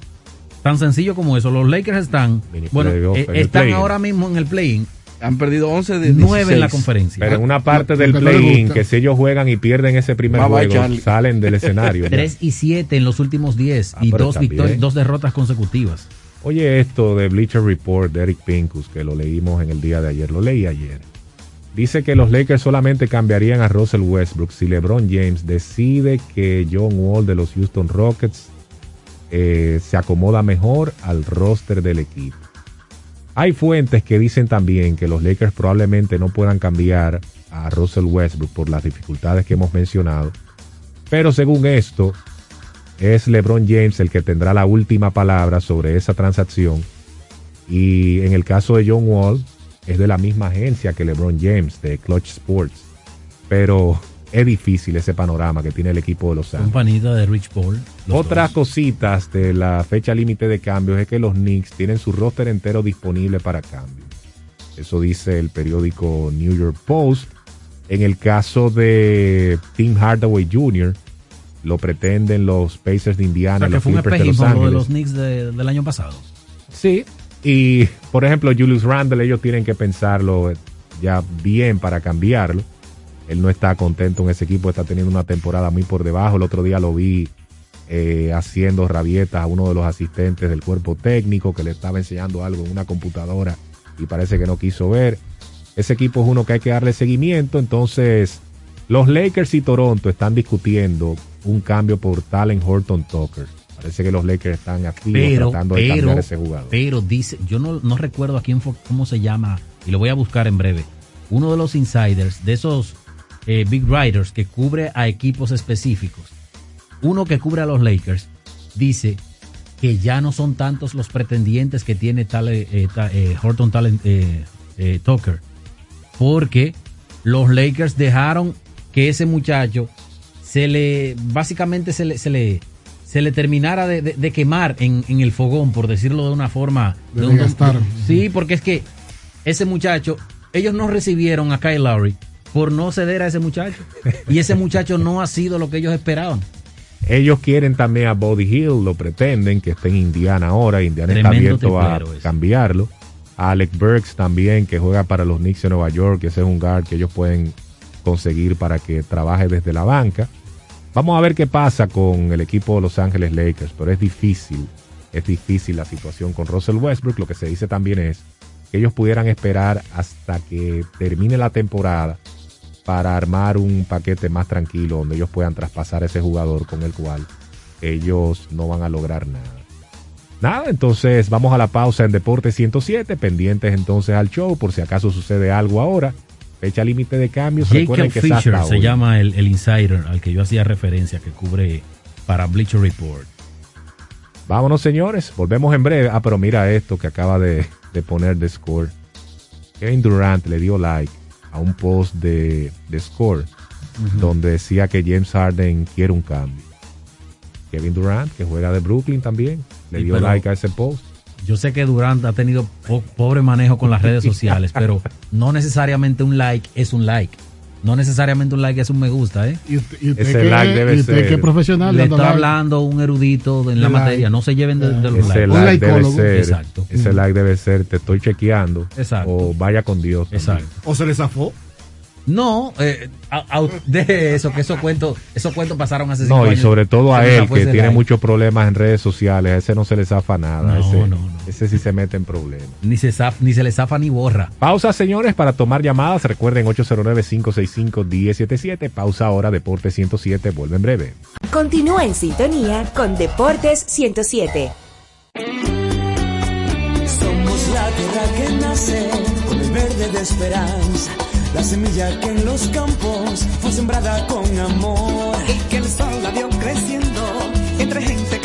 Tan sencillo como eso. Los Lakers están, bueno, eh, están ahora mismo en el play-in, Han perdido 11 de 9 en la 16. conferencia. Pero en una parte Lo- del play-in, que si ellos juegan y pierden ese primer juego, Charlie. salen del escenario. ya. 3 y 7 en los últimos 10 Ah, y dos, victorias, dos derrotas consecutivas. Oye, esto de Bleacher Report de Eric Pincus, que lo leímos en el día de ayer, lo leí ayer. Dice que los Lakers solamente cambiarían a Russell Westbrook si LeBron James decide que John Wall de los Houston Rockets eh, se acomoda mejor al roster del equipo. Hay fuentes que dicen también que los Lakers probablemente no puedan cambiar a Russell Westbrook por las dificultades que hemos mencionado. Pero según esto, es LeBron James el que tendrá la última palabra sobre esa transacción. Y en el caso de John Wall, es de la misma agencia que LeBron James, de Clutch Sports. Pero es difícil ese panorama que tiene el equipo de Los Ángeles. Compañita de Rich Paul. Otras dos. cositas de la fecha límite de cambios es que los Knicks tienen su roster entero disponible para cambio. Eso dice el periódico New York Post. En el caso de Tim Hardaway Jr., lo pretenden los Pacers de O Indiana, sea, y que los fue un Clippers de Los espejismo de los Knicks de- del año pasado. Sí, y por ejemplo, Julius Randle, ellos tienen que pensarlo ya bien para cambiarlo. Él no está contento en ese equipo, está teniendo una temporada muy por debajo. El otro día lo vi eh, haciendo rabietas a uno de los asistentes del cuerpo técnico que le estaba enseñando algo en una computadora y parece que no quiso ver. Ese equipo es uno que hay que darle seguimiento. Entonces, los Lakers y Toronto están discutiendo un cambio por Talent Horton Tucker. Parece que los Lakers están activos Pero, tratando de cambiar ese jugador. pero dice, yo no, no recuerdo a quién fue, cómo se llama, y lo voy a buscar en breve. Uno de los insiders, de esos eh, big writers que cubre a equipos específicos, uno que cubre a los Lakers, dice que ya no son tantos los pretendientes que tiene tal, eh, ta- eh, Horton Talent eh, Tucker, porque los Lakers dejaron que ese muchacho se le, básicamente se le, se le, se le terminara de, de- de quemar en, en el fogón, por decirlo de una forma. De un- sí, porque es que ese muchacho, ellos no recibieron a Kyle Lowry por no ceder a ese muchacho. Y ese muchacho no ha sido lo que ellos esperaban. Ellos quieren también a Body Hill, lo pretenden, que esté en Indiana ahora. Indiana Tremendo está abierto a cambiarlo. A Alec Burks también, que juega para los Knicks de Nueva York, que ese es un guard que ellos pueden conseguir para que trabaje desde la banca. Vamos a ver qué pasa con el equipo de Los Ángeles Lakers, pero es difícil, es difícil la situación con Russell Westbrook. Lo que se dice también es que ellos pudieran esperar hasta que termine la temporada para armar un paquete más tranquilo donde ellos puedan traspasar a ese jugador con el cual ellos no van a lograr nada. Nada, entonces vamos a la pausa en Deporte 107, pendientes entonces al show por si acaso sucede algo ahora. Fecha límite de cambios. Recuerden Jacob que Fisher se hoy. llama el, el insider al que yo hacía referencia, que cubre para Bleacher Report. Vámonos, señores. Volvemos en breve. Ah, pero mira esto que acaba de, de poner de score. Kevin Durant le dio like a un post de, de score donde decía que James Harden quiere un cambio. Kevin Durant, que juega de Brooklyn también, le dio like a ese post. Yo sé que Durant ha tenido po- pobre manejo con las redes sociales, pero no necesariamente un like es un like. No necesariamente un like es un me gusta, ¿eh? Y usted, y usted Ese que, like debe y usted ser- que es profesional. Le está like. hablando un erudito en la like. materia. No se lleven de, de los Ese likes. Un like debe ser, Exacto. ese like debe ser, te estoy chequeando. Exacto. O vaya con Dios. también. Exacto. O se le zafó. No, eh, a- a- deje eso, que esos cuentos, esos cuentos pasaron hace cinco No, y años. sobre todo a él, que tiene like. muchos problemas en redes sociales, a ese no se le zafa nada. No, ese, no, no. ese sí se mete en problemas. Ni se, zaf- ni se le zafa ni borra. Pausa, señores, para tomar llamadas. Recuerden 809-565-1077. Pausa ahora, Deporte 107. Vuelve en breve. Continúa en sintonía con Deportes 107. Somos la tierra que nace con el verde de esperanza, la semilla que en los campos fue sembrada con amor. Y que el sol la vio creciendo entre gente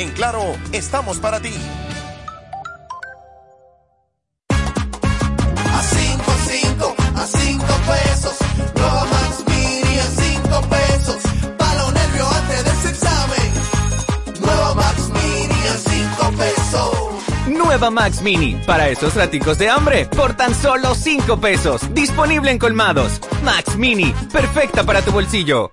En Claro, estamos para ti. A 5, 5, a 5 pesos. Nueva Max Mini a 5 pesos. Pa' los nervios antes de ese examen. Nueva Max Mini a 5 pesos. Nueva Max Mini, para esos raticos de hambre, por tan solo 5 pesos. Disponible en colmados. Max Mini, perfecta para tu bolsillo.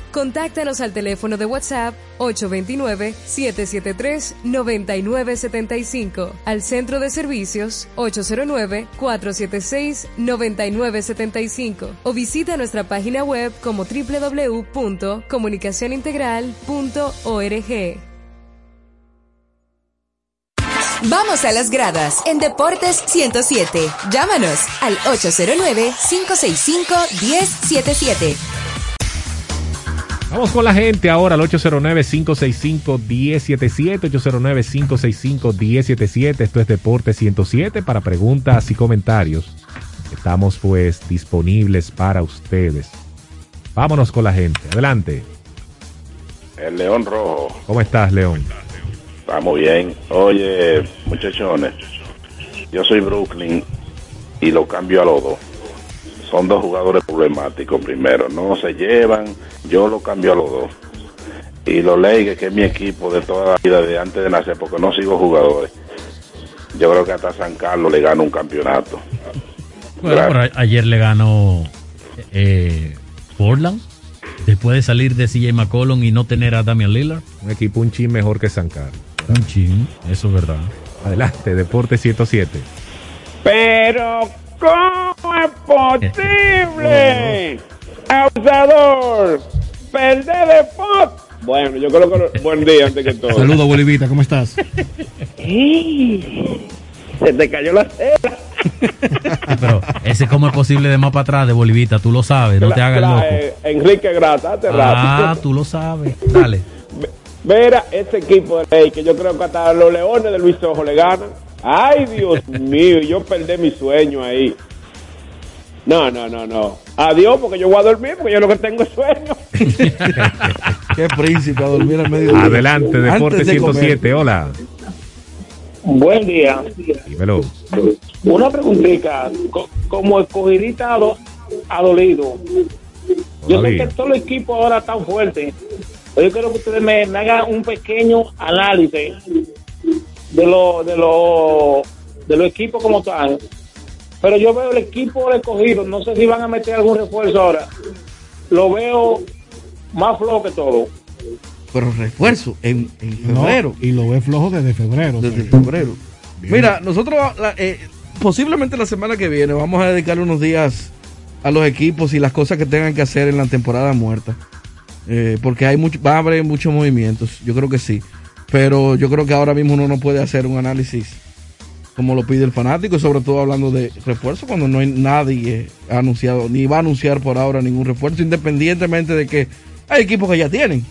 Contáctanos al teléfono de WhatsApp 829-773-9975, al centro de servicios 809-476-9975 o visita nuestra página web como www.comunicacionintegral.org. Vamos a las gradas en Deportes 107. Llámanos al 809-565-1077. Vamos con la gente ahora al 809-565-1077, 809-565-1077. Esto es Deporte 107 para preguntas y comentarios. Estamos pues disponibles para ustedes. Vámonos con la gente. Adelante. El León Rojo. ¿Cómo estás, León? Está muy bien. Oye, muchachones, yo soy Brooklyn y lo cambio a los dos. Son dos jugadores problemáticos primero. No se llevan, yo lo cambio a los dos. Y los Lakers, que es mi equipo de toda la vida, de antes de nacer, porque no sigo jugadores. Yo creo que hasta San Carlos le gana un campeonato. Bueno, ayer le ganó eh, Portland. Después de salir de CJ McCollum y no tener a Damian Lillard. Un equipo un chin mejor que San Carlos. Un chin, eso es verdad. Adelante, Deporte 107. Pero, ¿cómo es posible? Abusador, perder de pot Bueno, yo creo que buen día antes que todo. Saludos, Bolivita, ¿cómo estás? Se te cayó la cera. Pero ese cómo es posible de más para atrás de Bolivita, tú lo sabes, no te hagas loco. eh, Enrique Grata, hace Ah, rato. tú lo sabes. Dale. Mira, ese equipo de ley que yo creo que hasta los leones de Luis Ojo le ganan. Ay, Dios mío, yo perdí mi sueño ahí. No, no, no, no. Adiós, porque yo voy a dormir, porque yo lo que tengo es sueño. Qué príncipe a dormir al medio Adelante, Deporte 107, hola. Buen día. Dímelo. Una preguntita. Co- Como escogidita ado- adolido. Yo sé que todos los equipos ahora están fuertes. Pero yo quiero que ustedes me, me hagan un pequeño análisis de los de los de los equipos como están. Pero yo veo el equipo del escogido. No sé si van a meter algún refuerzo ahora. Lo veo más flojo que todo. Pero refuerzo en, en No, febrero. y lo ve flojo desde febrero. Desde febrero. Mira, nosotros la- eh, posiblemente la semana que viene vamos a dedicarle unos días a los equipos y las cosas que tengan que hacer en la temporada muerta. Eh, porque hay mucho, va a haber muchos movimientos, yo creo que sí. Pero yo creo que ahora mismo uno no puede hacer un análisis como lo pide el fanático, y sobre todo hablando de refuerzo, cuando no hay nadie ha anunciado, ni va a anunciar por ahora ningún refuerzo, independientemente de que hay equipos que ya tienen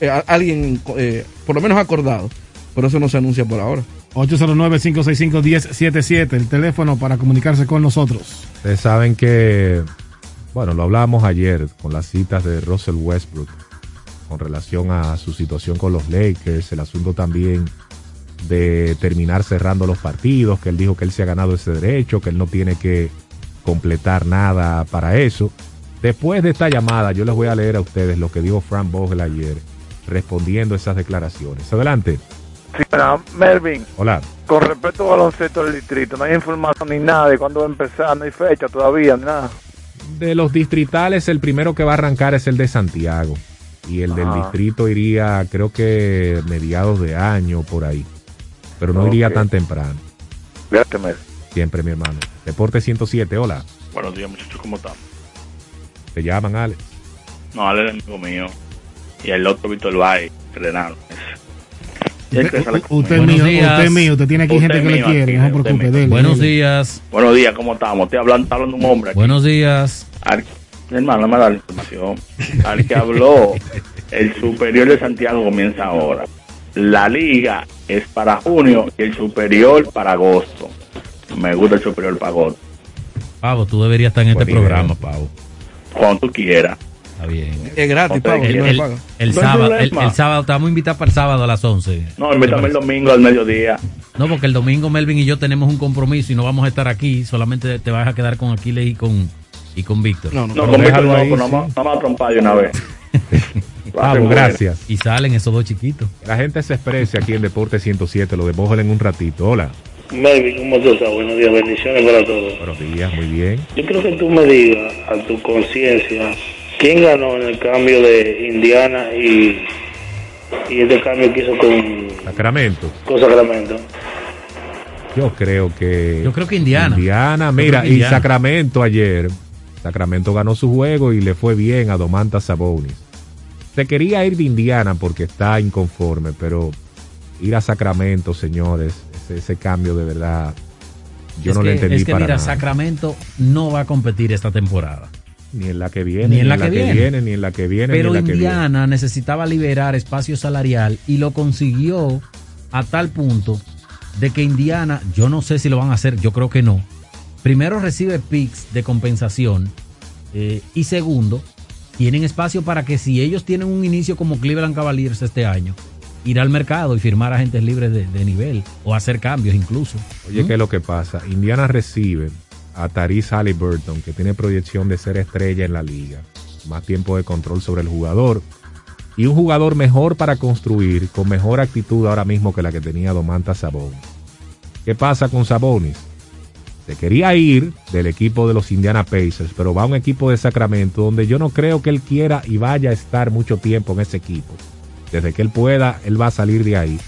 eh, alguien, eh, por lo menos acordado, pero eso no se anuncia por ahora. 809-565-1077, el teléfono para comunicarse con nosotros. Ustedes saben que, bueno, lo hablábamos ayer con las citas de Russell Westbrook con relación a su situación con los Lakers, el asunto también de terminar cerrando los partidos, que él dijo que él se ha ganado ese derecho, que él no tiene que completar nada para eso. Después de esta llamada, yo les voy a leer a ustedes lo que dijo Frank Vogel ayer, respondiendo esas declaraciones. Adelante. Sí, Melvin, Hola. con respecto al baloncesto del distrito, no hay información ni nada de cuándo va a empezar, no hay fecha todavía, ni nada. De los distritales, el primero que va a arrancar es el de Santiago. Y el del distrito iría, creo que mediados de año, por ahí. Pero no iría Ok. tan temprano. Gracias, Melvin. Siempre, mi hermano. Deporte 107, hola. Buenos días, muchachos, ¿cómo están? Te llaman, Alex. No, Ale es amigo mío. Y el otro Víctor Valle, sale- Usted es mío, usted es mío, usted tiene aquí Usted gente que es le mío quiere, aquí, no se usted preocupe. mío. dele, Buenos dele. días. Buenos días, ¿cómo estamos? Estoy hablando, está hablando un hombre aquí. Buenos días. Al- hermano, no me da la información. Al que habló, el superior de Santiago comienza ahora. La liga es para junio y el superior para agosto. Me gusta el superior para agosto. Pavo, tú deberías estar en este programa, Pavo. Cuando tú quieras. Está bien. Es gratis, Pavo, El, no No sábado, el, sábado, te vamos a invitar para el sábado a las 11. No, invítame el domingo al mediodía. No, porque el domingo Melvin y yo tenemos un compromiso y no vamos a estar aquí. Solamente te vas a quedar con Aquiles y con, y con Víctor. No, con Víctor no, pues no, me- no me ha trompado de una vez. Vamos, gracias. Y salen esos dos chiquitos. La gente se expresa aquí en Deporte 107, lo de en un ratito. Hola. Melvin, ¿cómo tú estás? Buenos días, bendiciones para todos. Buenos días, muy bien. Yo creo que tú me digas a tu conciencia quién ganó en el cambio de Indiana y, y este cambio que hizo con, Sacramento. con Sacramento. Yo creo que. Yo creo que Indiana. Indiana, mira, y. Sacramento ayer. Sacramento ganó su juego y le fue bien a Domantas Sabonis. Se quería ir de Indiana porque está inconforme, pero ir a Sacramento, señores, ese, ese cambio de verdad, yo Es no le entendí es que para mira, nada. Sacramento no va a competir esta temporada. Ni en la que viene, Ni en la que viene. ni en la que viene, Pero ni en la que viene. Indiana necesitaba liberar espacio salarial y lo consiguió a tal punto de que Indiana, yo no sé si lo van a hacer, yo creo que no. Primero recibe picks de compensación eh, y segundo, tienen espacio para que si ellos tienen un inicio como Cleveland Cavaliers este año, ir al mercado y firmar agentes libres de, de nivel o hacer cambios incluso. Oye, ¿qué es lo que pasa? Indiana recibe a Tariz Halliburton, que tiene proyección de ser estrella en la liga. Más tiempo de control sobre el jugador. Y un jugador mejor para construir, con mejor actitud ahora mismo que la que tenía Domantas Sabonis. ¿Qué pasa con Sabonis? Se quería ir del equipo de los Indiana Pacers, pero va a un equipo de Sacramento donde yo no creo que él quiera y vaya a estar mucho tiempo en ese equipo. Desde que él pueda, él va a salir de ahí.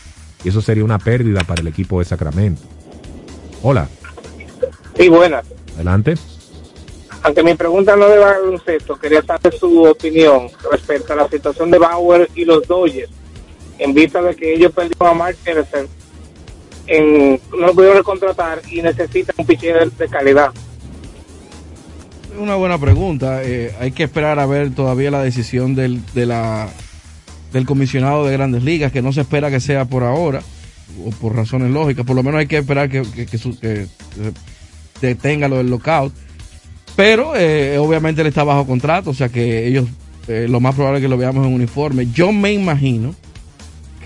Y eso sería una pérdida para el equipo de Sacramento. Hola, Sí, buenas. adelante. Aunque mi pregunta no de baloncesto, quería saber su opinión respecto a la situación de Bauer y los Dodgers, en vista de que ellos perdieron a Mark Anderson, en, no lo pudieron contratar y necesitan un pitcher de, calidad. Es una buena pregunta. Eh, hay que esperar a ver todavía la decisión del, de la, del comisionado de grandes ligas, que no se espera que sea por ahora, o por razones lógicas. Por lo menos hay que esperar que, que, su- que, detenga lo del lockout. Pero eh, obviamente él está bajo contrato, o sea que ellos, eh, lo más probable es que lo veamos en uniforme. Yo me imagino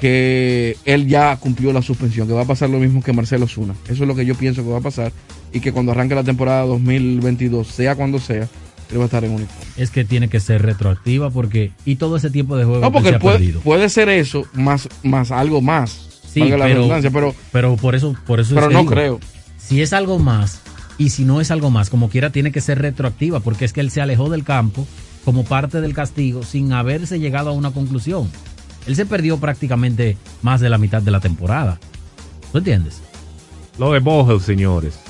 que él ya cumplió la suspensión, que va a pasar lo mismo que Marcelo Zuna. Eso es lo que yo pienso que va a pasar y que cuando arranque la temporada 2022, sea cuando sea, él va a estar en uniforme. Es que tiene que ser retroactiva porque. Y todo ese tiempo de juego No, que porque ha puede, perdido. puede ser eso más, más algo más. Sí, la pero, redundancia, pero, pero por eso, por eso es pero no digo, creo. Si es algo más y si no es algo más, como quiera, tiene que ser retroactiva porque es que él se alejó del campo como parte del castigo sin haberse llegado a una conclusión. Él se perdió prácticamente más de la mitad de la temporada. ¿Tú entiendes? Lo de señores.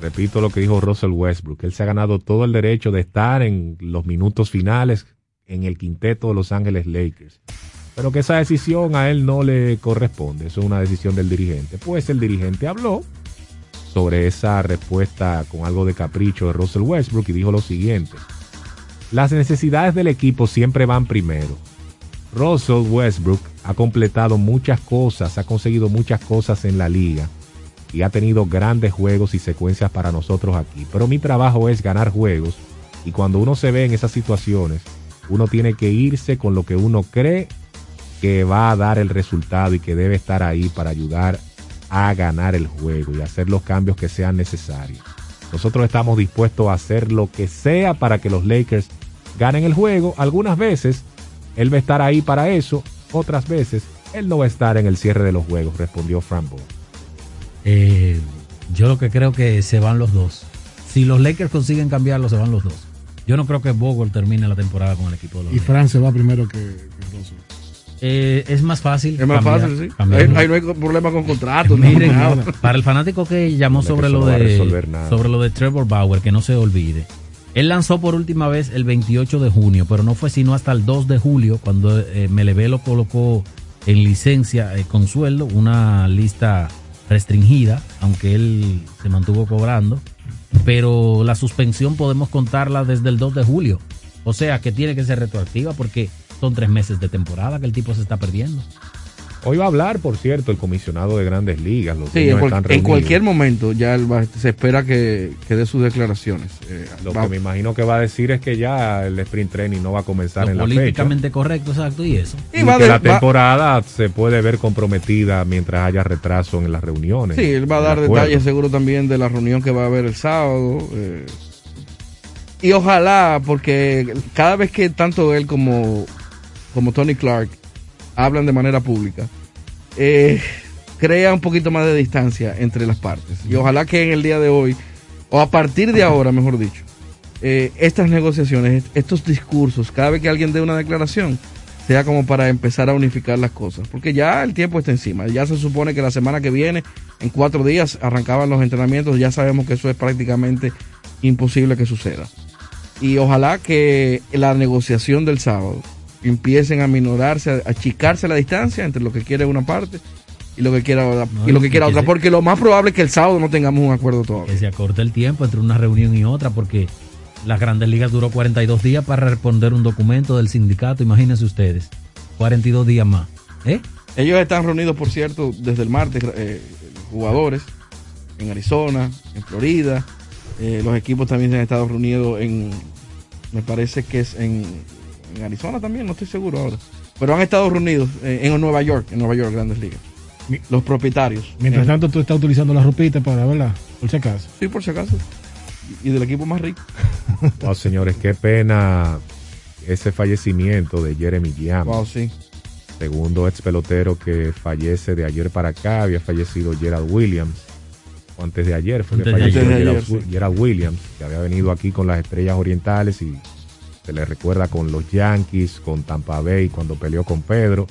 Repito lo que dijo Russell Westbrook. Él se ha ganado todo el derecho de estar en los minutos finales en el quinteto de Los Ángeles Lakers. Pero que esa decisión a él no le corresponde. Eso es una decisión del dirigente. Pues el dirigente habló sobre esa respuesta con algo de capricho de Russell Westbrook y dijo lo siguiente. Las necesidades del equipo siempre van primero. Russell Westbrook ha completado muchas cosas, ha conseguido muchas cosas en la liga y ha tenido grandes juegos y secuencias para nosotros aquí. Pero mi trabajo es ganar juegos y cuando uno se ve en esas situaciones, uno tiene que irse con lo que uno cree que va a dar el resultado y que debe estar ahí para ayudar a ganar el juego y hacer los cambios que sean necesarios. Nosotros estamos dispuestos a hacer lo que sea para que los Lakers ganen el juego. Algunas veces él va a estar ahí para eso, otras veces él no va a estar en el cierre de los juegos, respondió Frank Bowl. Eh, yo lo que creo que se van los dos. Si los Lakers consiguen cambiarlo, se van los dos. Yo no creo que Bogle termine la temporada con el equipo de los Y Lakers. Fran se va primero que, que Russell. Eh, es más fácil. Es más cambiar- fácil, sí. Ahí, ahí no hay problema con contratos. Miren, nada. para el fanático que llamó sobre que lo no de sobre lo de Trevor Bauer, que no se olvide. Él lanzó por última vez el 28 de junio, pero no fue sino hasta el 2 de julio cuando eh, lo colocó en licencia eh, con sueldo, una lista restringida, aunque él se mantuvo cobrando. Pero la suspensión podemos contarla desde el 2 de julio. O sea que tiene que ser retroactiva porque son tres meses de temporada que el tipo se está perdiendo. Hoy va a hablar, por cierto, el comisionado de Grandes Ligas. Los Sí, en, cual- están en cualquier momento ya él va- se espera que, que dé sus declaraciones. Eh, Lo va- que me imagino que va a decir es que ya el sprint training no va a comenzar Lo en la fecha. políticamente correcto, exacto, y eso. Y, que la temporada se puede ver comprometida mientras haya retraso en las reuniones. Sí, él va a dar detalles seguro también de la reunión que va a haber el sábado. eh. y ojalá, porque cada vez que tanto él como, como Tony Clark hablan de manera pública, eh, crea un poquito más de distancia entre las partes. Y ojalá que en el día de hoy, o a partir de ahora, mejor dicho, eh, estas negociaciones, est- estos discursos, cada vez que alguien dé una declaración, sea como para empezar a unificar las cosas. Porque ya el tiempo está encima. Ya se supone que la semana que viene, en cuatro días, arrancaban los entrenamientos. Ya sabemos que eso es prácticamente imposible que suceda. Y ojalá que la negociación del sábado empiecen a minorarse, a achicarse la distancia entre lo que quiere una parte y lo que quiera otra, No, y lo que quiera que otra. se- Porque lo más probable es que el sábado no tengamos un acuerdo todavía. que se acorte el tiempo entre una reunión y otra, porque las grandes ligas duró 42 días para responder un documento del sindicato, imagínense ustedes, 42 días más. ¿Eh? Ellos están reunidos, por cierto, desde el martes, eh, jugadores en Arizona, en Florida. Eh, los equipos también se han estado reunidos en, me parece que es en, en Arizona también, no estoy seguro ahora. Pero han estado reunidos eh, en Nueva York, en Nueva York, Grandes Ligas. Los propietarios. Mientras Eh, tanto, tú estás utilizando la ropita para verla, por si acaso. Sí, por si acaso. Y del equipo más rico. Wow, señores, qué pena ese fallecimiento de Jeremy Llama. Wow, sí. Segundo ex pelotero que fallece de ayer para acá, había fallecido Gerald Williams. O antes de ayer fue que falleció ayer. Gerald, Gerald Williams, que había venido aquí con las estrellas orientales y se le recuerda con los Yankees, con Tampa Bay cuando peleó con Pedro.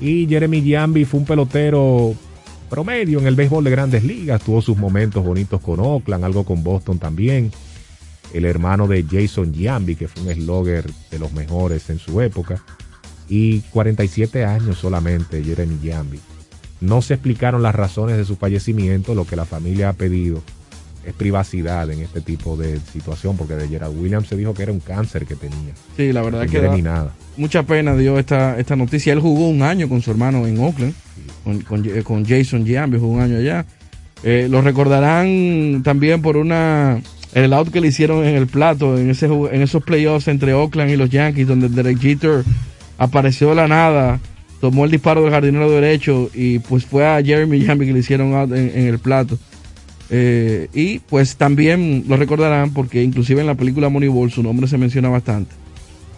Y Jeremy Giambi fue un pelotero promedio en el béisbol de grandes ligas, tuvo sus momentos bonitos con Oakland, algo con Boston también. el hermano de Jason Giambi, que fue un slogger de los mejores en su época, y 47 años solamente Jeremy Giambi. No se explicaron las razones de su fallecimiento, lo que la familia ha pedido es privacidad en este tipo de situación, porque de Gerald Williams se dijo que era un cáncer que tenía. Sí, la verdad No que era da ni nada. mucha pena dio esta, esta noticia. Él jugó un año con su hermano en Oakland, con, con- eh, con Jason Giambi, jugó un año allá. Eh, lo recordarán también por una el out que le hicieron en el plato en ese en esos playoffs entre Oakland y los Yankees, donde Derek Jeter apareció de la nada, tomó el disparo del jardinero derecho y pues fue a Jeremy Giambi que le hicieron out en, en el plato. Eh, y pues también lo recordarán porque inclusive en la película Moneyball su nombre se menciona bastante.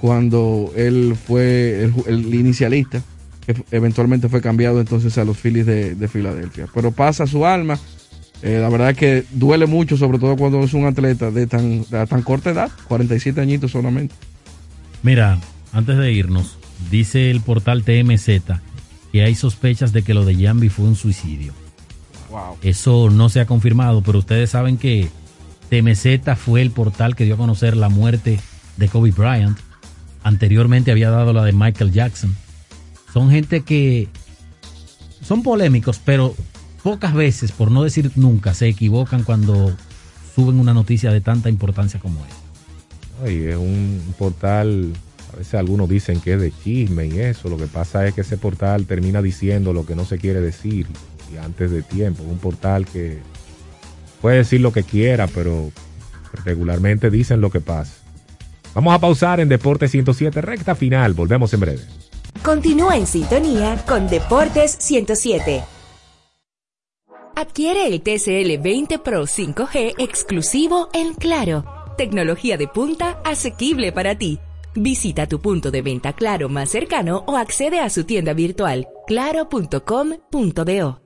Cuando él fue el, inicialista que eventualmente fue cambiado entonces a los Phillies de, de Filadelfia. Pero pasa su alma. Eh, la verdad es que duele mucho sobre todo cuando es un atleta de tan, de tan corta edad 47 añitos solamente. Mira, antes de irnos, dice el portal TMZ que hay sospechas de que lo de Jambi fue un suicidio. Wow. Eso no se ha confirmado, pero ustedes saben que TMZ fue el portal que dio a conocer la muerte de Kobe Bryant. Anteriormente había dado la de Michael Jackson. Son gente que son polémicos, pero pocas veces, por no decir nunca, se equivocan cuando suben una noticia de tanta importancia como esta. Ay, es un portal, a veces algunos dicen que es de chisme y eso, lo que pasa es que ese portal termina diciendo lo que no se quiere decir y antes de tiempo, un portal que puede decir lo que quiera, pero regularmente dicen lo que pasa. Vamos a pausar en Deporte 107, recta final, volvemos en breve. Continúa en sintonía con Deportes 107. Adquiere el TCL 20 Pro 5G exclusivo en Claro. Tecnología de punta asequible para ti. Visita tu punto de venta Claro más cercano o accede a su tienda virtual claro.com.do.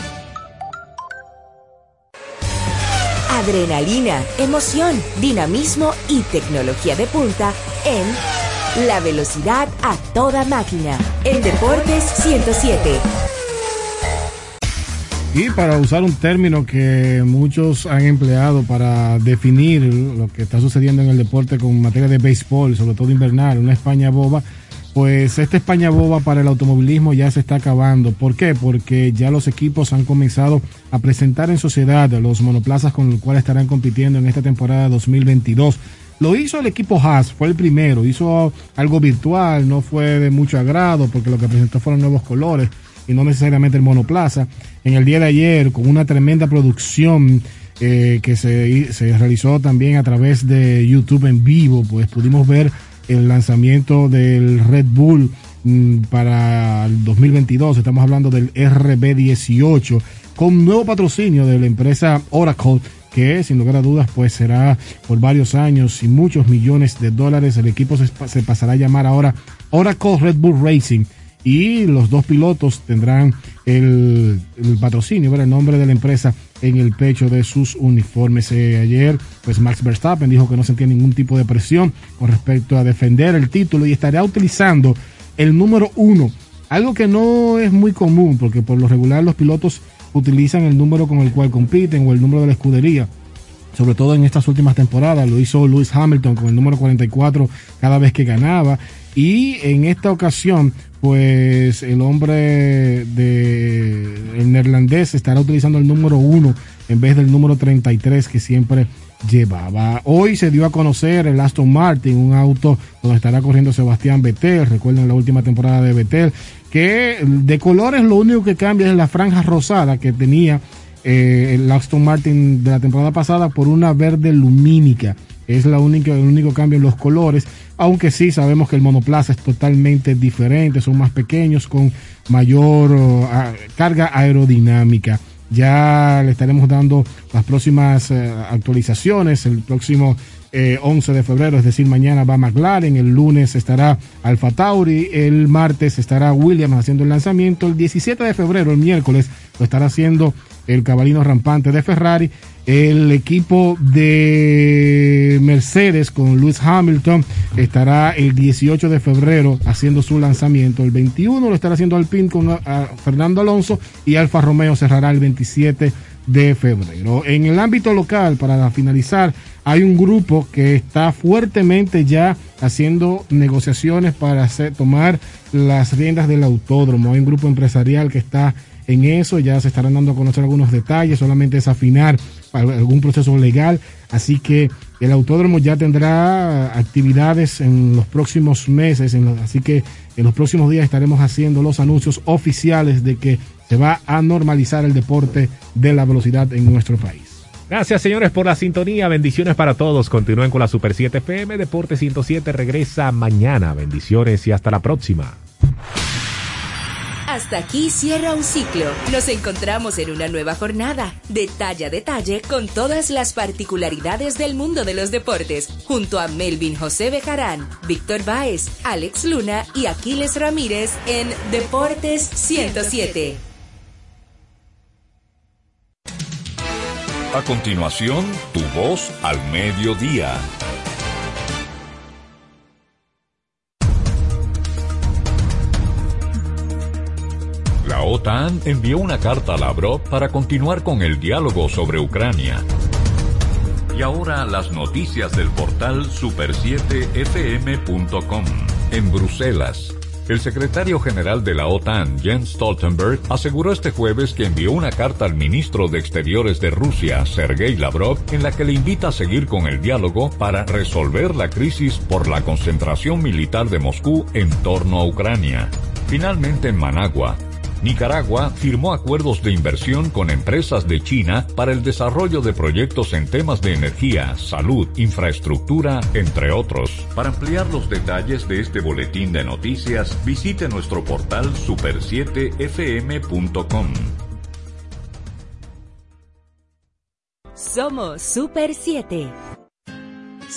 Adrenalina, emoción, dinamismo y tecnología de punta en La Velocidad a toda máquina. En Deportes 107. Y para usar un término que muchos han empleado para definir lo que está sucediendo en el deporte con materia de béisbol, sobre todo invernal, una España boba, pues esta España boba para el automovilismo ya se está acabando. ¿Por qué? Porque ya los equipos han comenzado a presentar en sociedad los monoplazas con los cuales estarán compitiendo en esta temporada 2022. Lo hizo el equipo Haas, fue el primero, hizo algo virtual, no fue de mucho agrado porque lo que presentó fueron nuevos colores y no necesariamente el monoplaza. En el día de ayer, con una tremenda producción eh, que se, se realizó también a través de YouTube en vivo, pues pudimos ver el lanzamiento del Red Bull mm, para el 2022. Estamos hablando del RB18 con nuevo patrocinio de la empresa Oracle que sin lugar a dudas pues será por varios años y muchos millones de dólares. El equipo se, pasará a llamar ahora Oracle Red Bull Racing y los dos pilotos tendrán el, el patrocinio, ¿verdad? el nombre de la empresa en el pecho de sus uniformes. Eh, ayer, pues Max Verstappen dijo que no sentía ningún tipo de presión con respecto a defender el título y estaría utilizando el número uno, algo que no es muy común porque por lo regular los pilotos utilizan el número con el cual compiten o el número de la escudería sobre todo en estas últimas temporadas. Lo hizo Lewis Hamilton con el número 44 cada vez que ganaba. Y en esta ocasión, pues el hombre de el neerlandés estará utilizando el número 1 en vez del número 33 que siempre llevaba. Hoy se dio a conocer el Aston Martin, un auto donde estará corriendo Sebastián Vettel, recuerden la última temporada de Vettel, que de colores lo único que cambia es la franja rosada que tenía eh, el Aston Martin de la temporada pasada por una verde lumínica. Es la el único cambio en los colores, aunque sí sabemos que el monoplaza es totalmente diferente, son más pequeños, con mayor oh, carga aerodinámica. Ya le estaremos dando las próximas eh, actualizaciones. El próximo eh, 11 de febrero, es decir, mañana va McLaren, el lunes estará Alfa Tauri, el martes estará Williams haciendo el lanzamiento, el 17 de febrero, el miércoles, lo estará haciendo el cabalino rampante de Ferrari, el equipo de Mercedes con Lewis Hamilton estará el 18 de febrero haciendo su lanzamiento, el 21 lo estará haciendo Alpine con a- a Fernando Alonso y Alfa Romeo cerrará el 27 de febrero. En el ámbito local, para finalizar, hay un grupo que está fuertemente ya haciendo negociaciones para tomar las riendas del autódromo. Hay un grupo empresarial que está en eso, ya se estarán dando a conocer algunos detalles, solamente es afinar al- algún proceso legal, así que el autódromo ya tendrá actividades en los próximos meses, así que en los próximos días estaremos haciendo los anuncios oficiales de que se va a normalizar el deporte de la velocidad en nuestro país. Gracias, señores, por la sintonía. Bendiciones para todos. Continúen con la Super 7 FM. Deporte 107 regresa mañana. Bendiciones y hasta la próxima. Hasta aquí cierra un ciclo. Nos encontramos en una nueva jornada, detalle a detalle, con todas las particularidades del mundo de los deportes, junto a Melvin José Bejarán, Víctor Báez, Alex Luna y Aquiles Ramírez en Deportes 107. A continuación, tu voz al mediodía. La OTAN envió una carta a Lavrov para continuar con el diálogo sobre Ucrania. Y ahora las noticias del portal super7fm.com. En Bruselas, el secretario general de la OTAN, Jens Stoltenberg, aseguró este jueves que envió una carta al ministro de Exteriores de Rusia, Sergei Lavrov, en la que le invita a seguir con el diálogo para resolver la crisis por la concentración militar de Moscú en torno a Ucrania. Finalmente en Managua, Nicaragua firmó acuerdos de inversión con empresas de China para el desarrollo de proyectos en temas de energía, salud, infraestructura, entre otros. Para ampliar los detalles de este boletín de noticias, visite nuestro portal super7fm.com. Somos Super 7.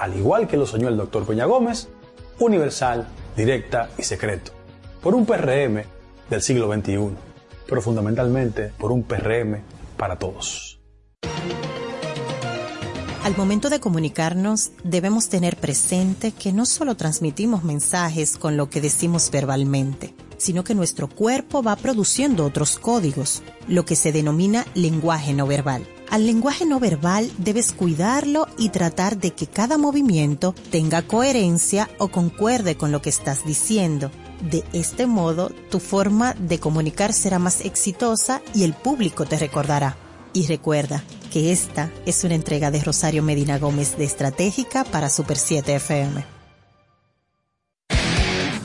al igual que lo soñó el doctor Peña Gómez, universal, directa y secreto, por un PRM del siglo XXI, pero fundamentalmente por un PRM para todos. Al momento de comunicarnos, debemos tener presente que no solo transmitimos mensajes con lo que decimos verbalmente, sino que nuestro cuerpo va produciendo otros códigos, lo que se denomina lenguaje no verbal. Al lenguaje no verbal debes cuidarlo y tratar de que cada movimiento tenga coherencia o concuerde con lo que estás diciendo. De este modo, tu forma de comunicar será más exitosa y el público te recordará. Y recuerda que esta es una entrega de Rosario Medina Gómez de Estratégica para Super 7 FM.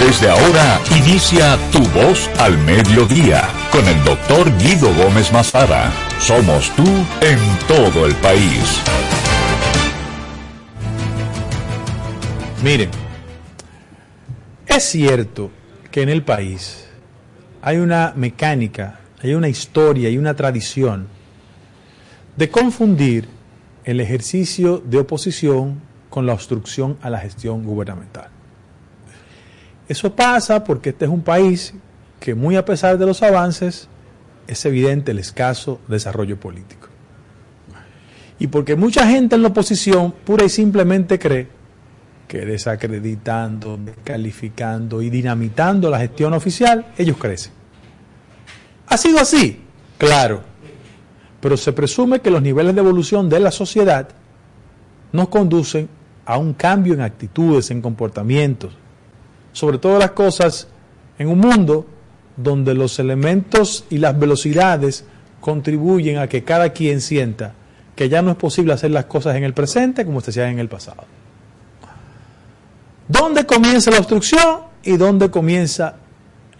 Desde ahora inicia Tu Voz al Mediodía con el doctor Guido Gómez Mazara. Somos tú en todo el país. Miren, es cierto que en el país hay una mecánica, hay una historia y una tradición de confundir el ejercicio de oposición con la obstrucción a la gestión gubernamental. Eso pasa porque este es un país que muy a pesar de los avances es evidente el escaso desarrollo político. Y porque mucha gente en la oposición pura y simplemente cree que desacreditando, descalificando y dinamitando la gestión oficial, ellos crecen. ¿Ha sido así? Claro. Pero se presume que los niveles de evolución de la sociedad nos conducen a un cambio en actitudes, en comportamientos, sobre todas las cosas en un mundo donde los elementos y las velocidades contribuyen a que cada quien sienta que ya no es posible hacer las cosas en el presente como se hacía en el pasado. ¿Dónde comienza la obstrucción y dónde comienza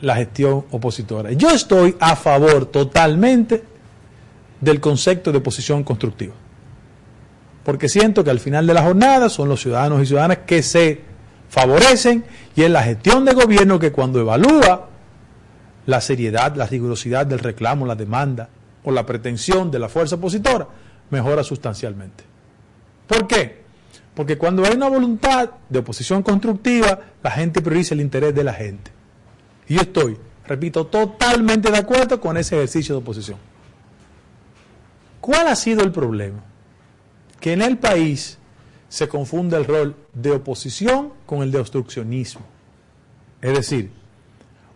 la gestión opositora? Yo estoy a favor totalmente del concepto de oposición constructiva. Porque siento que al final de la jornada son los ciudadanos y ciudadanas que se favorecen y es la gestión de gobierno que cuando evalúa la seriedad, la rigurosidad del reclamo, la demanda o la pretensión de la fuerza opositora, mejora sustancialmente. ¿Por qué? Porque cuando hay una voluntad de oposición constructiva, la gente prioriza el interés de la gente. Y yo estoy, repito, totalmente de acuerdo con ese ejercicio de oposición. ¿Cuál ha sido el problema? Que en el país se confunde el rol de oposición con el de obstruccionismo. Es decir,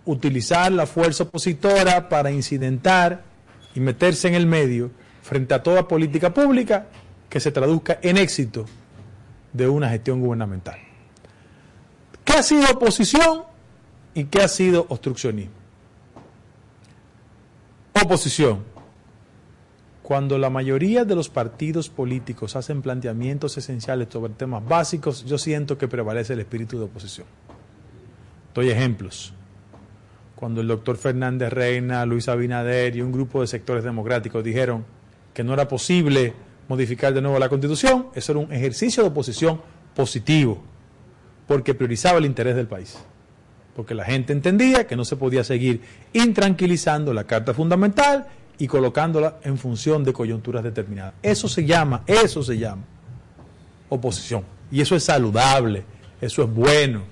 utilizar la fuerza opositora para incidentar y meterse en el medio frente a toda política pública que se traduzca en éxito de una gestión gubernamental. ¿Qué ha sido oposición y qué ha sido obstruccionismo? Oposición cuando la mayoría de los partidos políticos hacen planteamientos esenciales sobre temas básicos, yo siento que prevalece el espíritu de oposición. Doy ejemplos. Cuando el doctor Fernández Reina, Luis Abinader y un grupo de sectores democráticos dijeron que no era posible modificar de nuevo la constitución, eso era un ejercicio de oposición positivo, porque priorizaba el interés del país. Porque la gente entendía que no se podía seguir intranquilizando la Carta Fundamental y colocándola en función de coyunturas determinadas. Eso se llama, eso se llama oposición. Y eso es saludable, eso es bueno.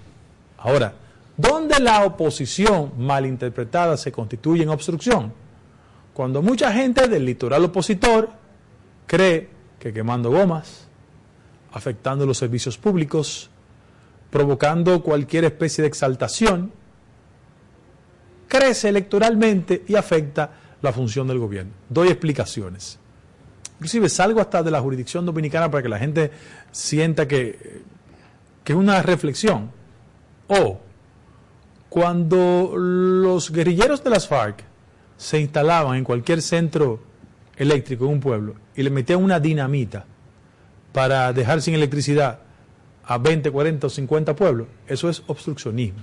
Ahora, ¿dónde la oposición malinterpretada se constituye en obstrucción? Cuando mucha gente del litoral opositor cree que quemando gomas, afectando los servicios públicos, provocando cualquier especie de exaltación, crece electoralmente y afecta la función del gobierno. Doy explicaciones. Inclusive salgo hasta de la jurisdicción dominicana para que la gente sienta que que es una reflexión. O cuando los guerrilleros de las FARC se instalaban en cualquier centro eléctrico en un pueblo y le metían una dinamita para dejar sin electricidad a 20, 40 o 50 pueblos, eso es obstruccionismo.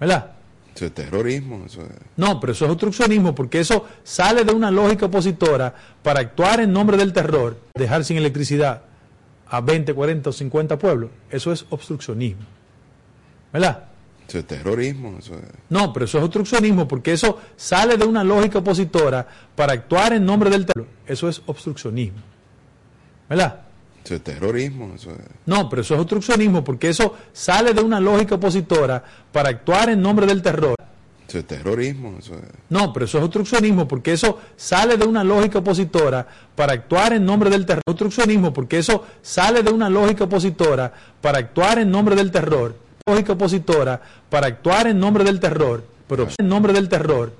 ¿Verdad? Eso es terrorismo. Eso es... No, pero eso es obstruccionismo porque eso sale de una lógica opositora para actuar en nombre del terror, dejar sin electricidad a 20, 40 o 50 pueblos. Eso es obstruccionismo. ¿Verdad? Eso es terrorismo. Eso es... No, pero eso es obstruccionismo porque eso sale de una lógica opositora para actuar en nombre del terror. Eso es obstruccionismo. ¿Verdad? Eso es terrorismo. Eso es... No, pero eso es obstruccionismo porque eso sale de una lógica opositora para actuar en nombre del terror. Eso es terrorismo. Eso es... No, pero eso es obstruccionismo porque eso sale de una lógica opositora para actuar en nombre del terror. Obstruccionismo porque eso sale de una lógica opositora para actuar en nombre del terror. Lógica opositora para actuar en nombre del terror, pero en nombre del terror.